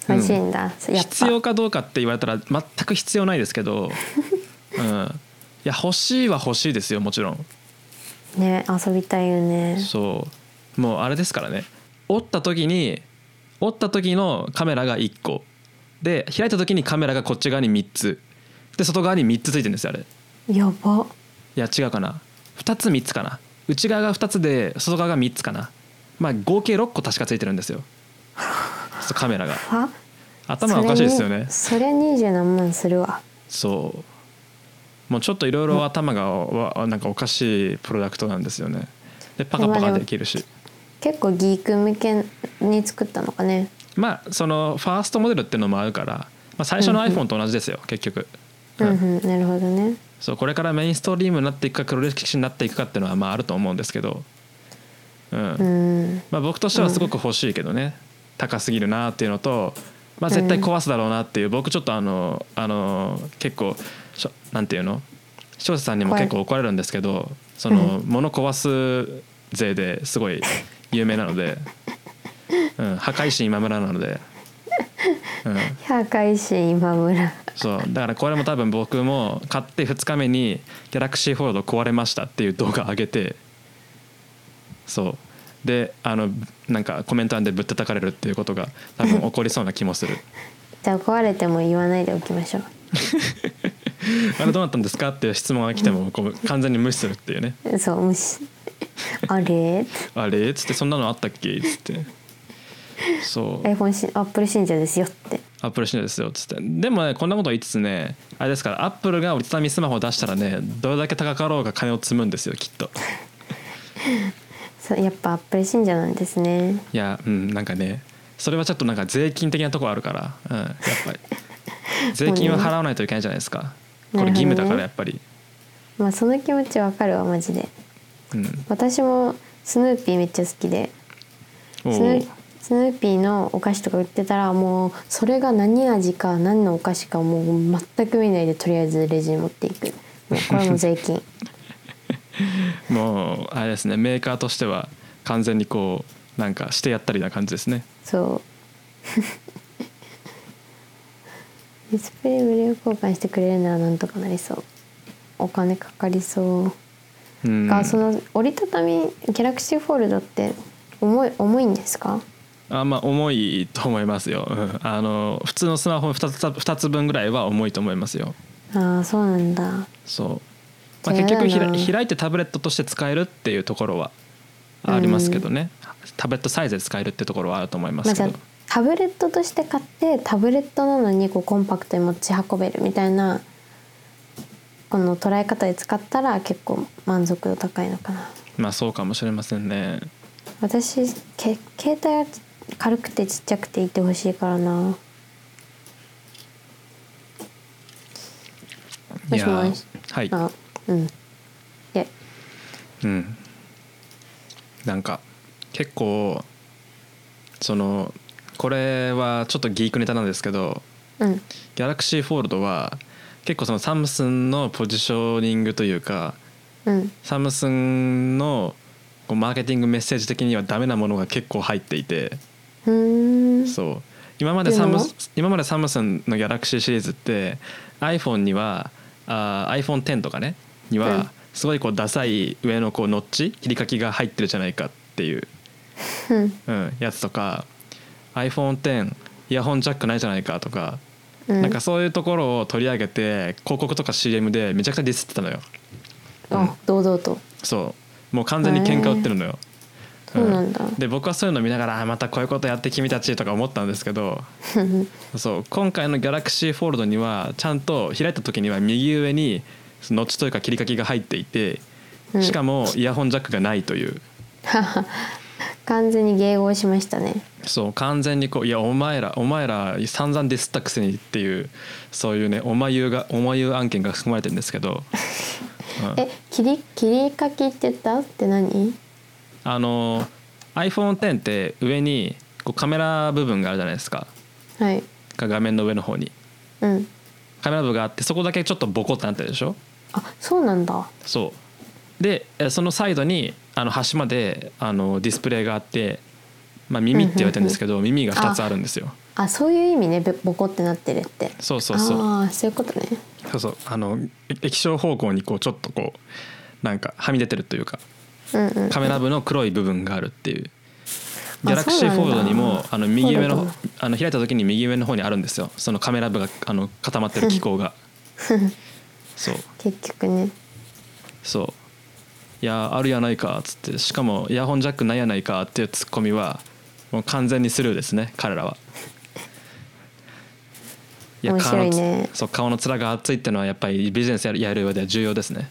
欲しいんだ、やっぱ。必要かどうかって言われたら全く必要ないですけど、うん、いや欲しいは欲しいですよもちろん。ね遊びたいよね。そう。もうあれですからね。折った時に折った時のカメラが1個。で開いた時にカメラがこっち側に3つ。で外側に3つついてるんですよあれ。いやば。や違うかな。2つ3つかな。内側が2つで外側が3つかな。まあ合計6個確かついてるんですよ。カメラが。は？頭おかしいですよね。それ二十何万するわ。そうもうちょっといろいろ頭がわなんかおかしいプロダクトなんですよね。でパカパカできるし。結構ギーク向けに作ったのかね。まあそのファーストモデルっていうのもあるから、まあ、最初の iPhone と同じですよ、結局、うんうんなるほどね。そうこれからメインストリームになっていくか黒歴史になっていくかっていうのはまああると思うんですけど、うん。うん。まあ、僕としてはすごく欲しいけどね、高すぎるなっていうのと、まあ、絶対壊すだろうなっていう、僕ちょっとあのあの結構なんていうの？視聴者さんにも結構怒られるんですけどその物壊す税ですごい有名なので、うん、破壊神今村なので、うん、破壊神今村。そう。だからこれも多分僕も買って2日目に「ギャラクシーフォード壊れました」っていう動画上げてそう。であのなんかコメント欄でぶったたかれるっていうことが多分起こりそうな気もする。じゃあ壊れても言わないでおきましょう あれどうなったんですか？っていう質問が来てもこう完全に無視するっていうね。そう無視。あれ？あれ？っつってそんなのあったっけ？っつって。そう。iPhone しアップル信者ですよって。アップルしないですよっつって。でもねこんなこと言いつつねあれですからアップルが折りたたみスマホを出したらねどれだけ高かろうが金を積むんですよきっと。そうやっぱアップル信者なんですね。いやうんなんかねそれはちょっとなんか税金的なところあるから、うん、やっぱり。税金は払わないといけないじゃないですかこれ義務だからやっぱり、まあその気持ちわかるわマジで。うん。私もスヌーピーめっちゃ好きで。おスヌースヌーピーのお菓子とか売ってたらもうそれが何味か何のお菓子かもう全く見ないでとりあえずレジに持っていく。もうこれも税金。もうあれですねメーカーとしては完全にこうなんかしてやったりな感じですね。そうディスプレイ無料交換してくれるならなんとかなりそう。お金かかりそう。うん。がその折りたたみギャラクシーフォールドって重い重いんですか？あまあ重いと思いますよ、うん。あの普通のスマホ 2, つ2つ分ぐらいは重いと思いますよ。ああそうなんだ。そう、まあ、結局ひら開いてタブレットとして使えるっていうところはありますけどね、タブレットサイズで使えるってところはあると思いますけど、タブレットとして買ってタブレットなのにこうコンパクトに持ち運べるみたいなこの捉え方で使ったら結構満足度高いのかな。まあそうかもしれませんね。私け携帯は軽くてちっちゃくていてほしいからな。もしもし？はい。あうん。いや。うん。なんか結構そのこれはちょっとギークネタなんですけどうん。ギャラクシーフォールドは結構そのサムスンのポジショニングというかうん。サムスンのこうマーケティングメッセージ的にはダメなものが結構入っていてそう。今までサム今までサムスンのギャラクシーシリーズって iPhone にはあー iPhone10 とかねにうん。はすごいこうダサい上のこうノッチ切り欠きが入ってるじゃないかっていう、うん。うん、やつとか iPhone10 イヤホンジャックないじゃないかとか、うん。なんかそういうところを取り上げて広告とか CM でめちゃくちゃディスってたのよ。あ堂々と。そう。もう完全に喧嘩売ってるのよ、そうなんだ。で僕はそういうの見ながらあまたこういうことやって君たちとか思ったんですけど そう。今回のギャラクシーフォールドにはちゃんと開いた時には右上にノッチというか切り欠きが入っていてうん。しかもイヤホンジャックがないという 完全に迎合しましたね。そう完全にこういやお前らお前ら散々ディスったくせにっていうそういうねおまゆがおまゆ案件が含まれてるんですけど、うん。え切り切り欠きって言った？って何？あの iPhone10 って上にこうカメラ部分があるじゃないですか。はい。画面の上の方に。うん。カメラ部があってそこだけちょっとボコってなってるでしょ？あそうなんだ。そう。でえそのサイドにあの端まであのディスプレイがあって、まあ、耳って言われてるんですけど耳が2つあるんですよ。あそういう意味ねべボコってなってるって。そうそうそう。ああそういうことね。そうそう。あのえ液晶方向にこうちょっとこうなんかはみ出てるというかうんうんカメラ部の黒い部分があるっていう。ギャラクシーフォールドにもあの右上のあの開いた時に右上の方にあるんですよ。そのカメラ部があの固まってる機構が。そう。結局ね。そういやあるやないかっつってしかもイヤホンジャックないやないかっていうツッコミはもう完全にスルーですね彼らは。い面白いね。顔のそう顔の面が厚いっていうのはやっぱりビジネスやるやる上では重要ですね。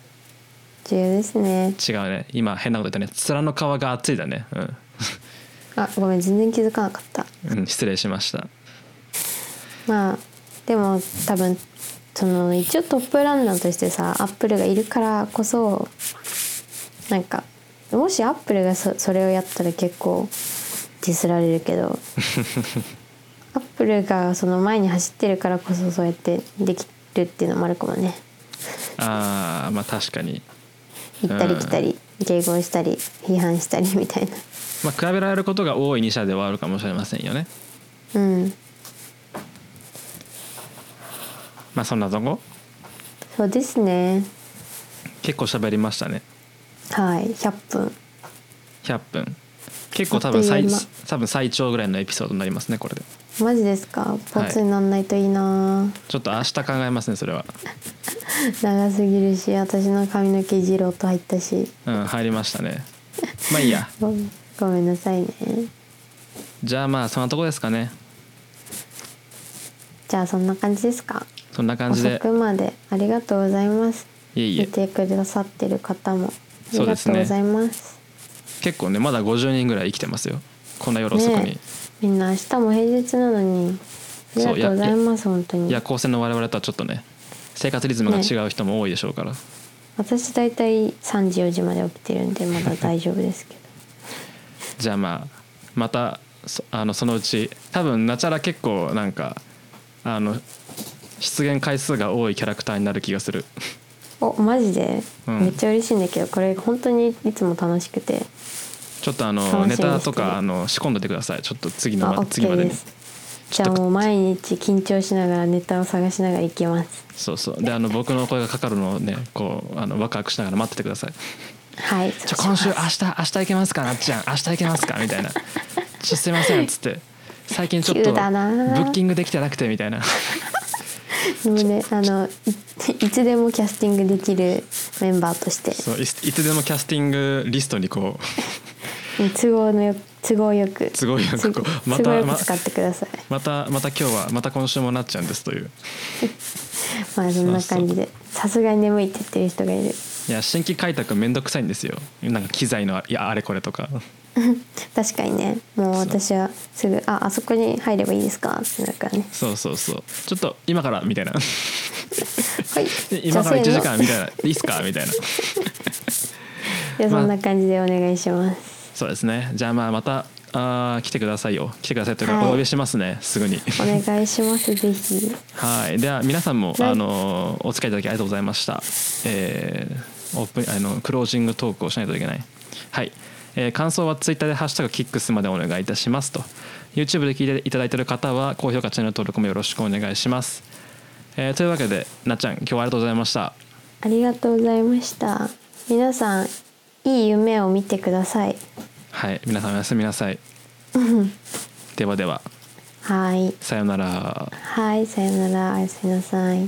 重要ですね。違うね。今変なこと言ったね。面の皮が厚いだね。あごめん全然気づかなかった。うん、うん、失礼しました。まあでも多分その一応トップランナーとしてさアップルがいるからこそなんかもしアップルがそそれをやったら結構ディスられるけど アップルがその前に走ってるからこそそうやってできるっていうのもあるかもね。あーまあ確かに。行ったり来たり迎合したり批判したりみたいな。まあ比べられることが多い2社ではあるかもしれませんよね。うん。まあそんなとこ？そうですね。結構喋りましたねはい100分。100分。結構多分最多分最長ぐらいのエピソードになりますねこれで。マジですか？ポツになんないといいな、ちょっと明日考えますねそれは。長すぎるし私の髪の毛ジロッと入ったし。うん入りましたね。まあいいや。ごごめんなさいね。じゃあまあそんなとこですかね。じゃあそんな感じですか？そんな感じで。遅くまでありがとうございます。いえいえ。見てくださってる方もそうですね。結構ねまだ50人ぐらい生きてますよ。こんな夜遅くに、ね。えみんな明日も平日なのに。ありがとうございます本当に。いや高専の我々とはちょっとね生活リズムが違う人も多いでしょうから、私大体3時4時まで起きてるんでまだ大丈夫ですけど。じゃあまあまたそあのそのうち多分ナチャラ結構なんかあの出現回数が多いキャラクターになる気がするおマジで、うん。めっちゃ嬉しいんだけどこれ本当にいつも楽しくて。ちょっとあのネタとかあの仕込んでてください。ちょっと次のあま次までにじゃあもう毎日緊張しながらネタを探しながら行きます。そうそう。であの僕の声がかかるのをねこうあのワクワクしながら待っててください。はい。ちょ今週明日明日行けますかな？っちゃん。明日行けますか？みたいな。ちょすいませんっつって。最近ちょっとブッキングできてなくてみたいなねあのいいつでもキャスティングできるメンバーとして。そういいつでもキャスティングリストにこう。都合のよ都合よく。都合よくこうまたまく使ってください。またまた今日はまた今週もなっちゃうんですという。まあそんな感じで。さすがに眠いって言ってる人がいる。いや新規開拓めんどくさいんですよ。なんか機材のいやあれこれとか 確かにね。もう私はすぐ「ああそこに入ればいいですか?」ってなるからね。そうそうそう。ちょっと今からみたいな。はい。今から1時間みたいな。いいっすか？みたいな。じゃあそんな感じでお願いします、そうですね。じゃあまあまたあー来てくださいよ。来てくださいというか、はい。お呼びしますね。すぐに。お願いします。ぜひ。はい。では皆さんも、はい。あのお付き合いいただきありがとうございました。えー、オープンあのクロージングトークをしないといけない。はい、えー感想はツイッターで「ハッシュタグキックス」までお願いいたしますと。YouTube で聞いていただいている方は高評価チャンネル登録もよろしくお願いします、えーというわけでなっちゃん今日はありがとうございました。ありがとうございました。皆さんいい夢を見てください。はい皆さんおやすみなさい。ではでは。はい。さようなら。はいさよなら。おやすみなさい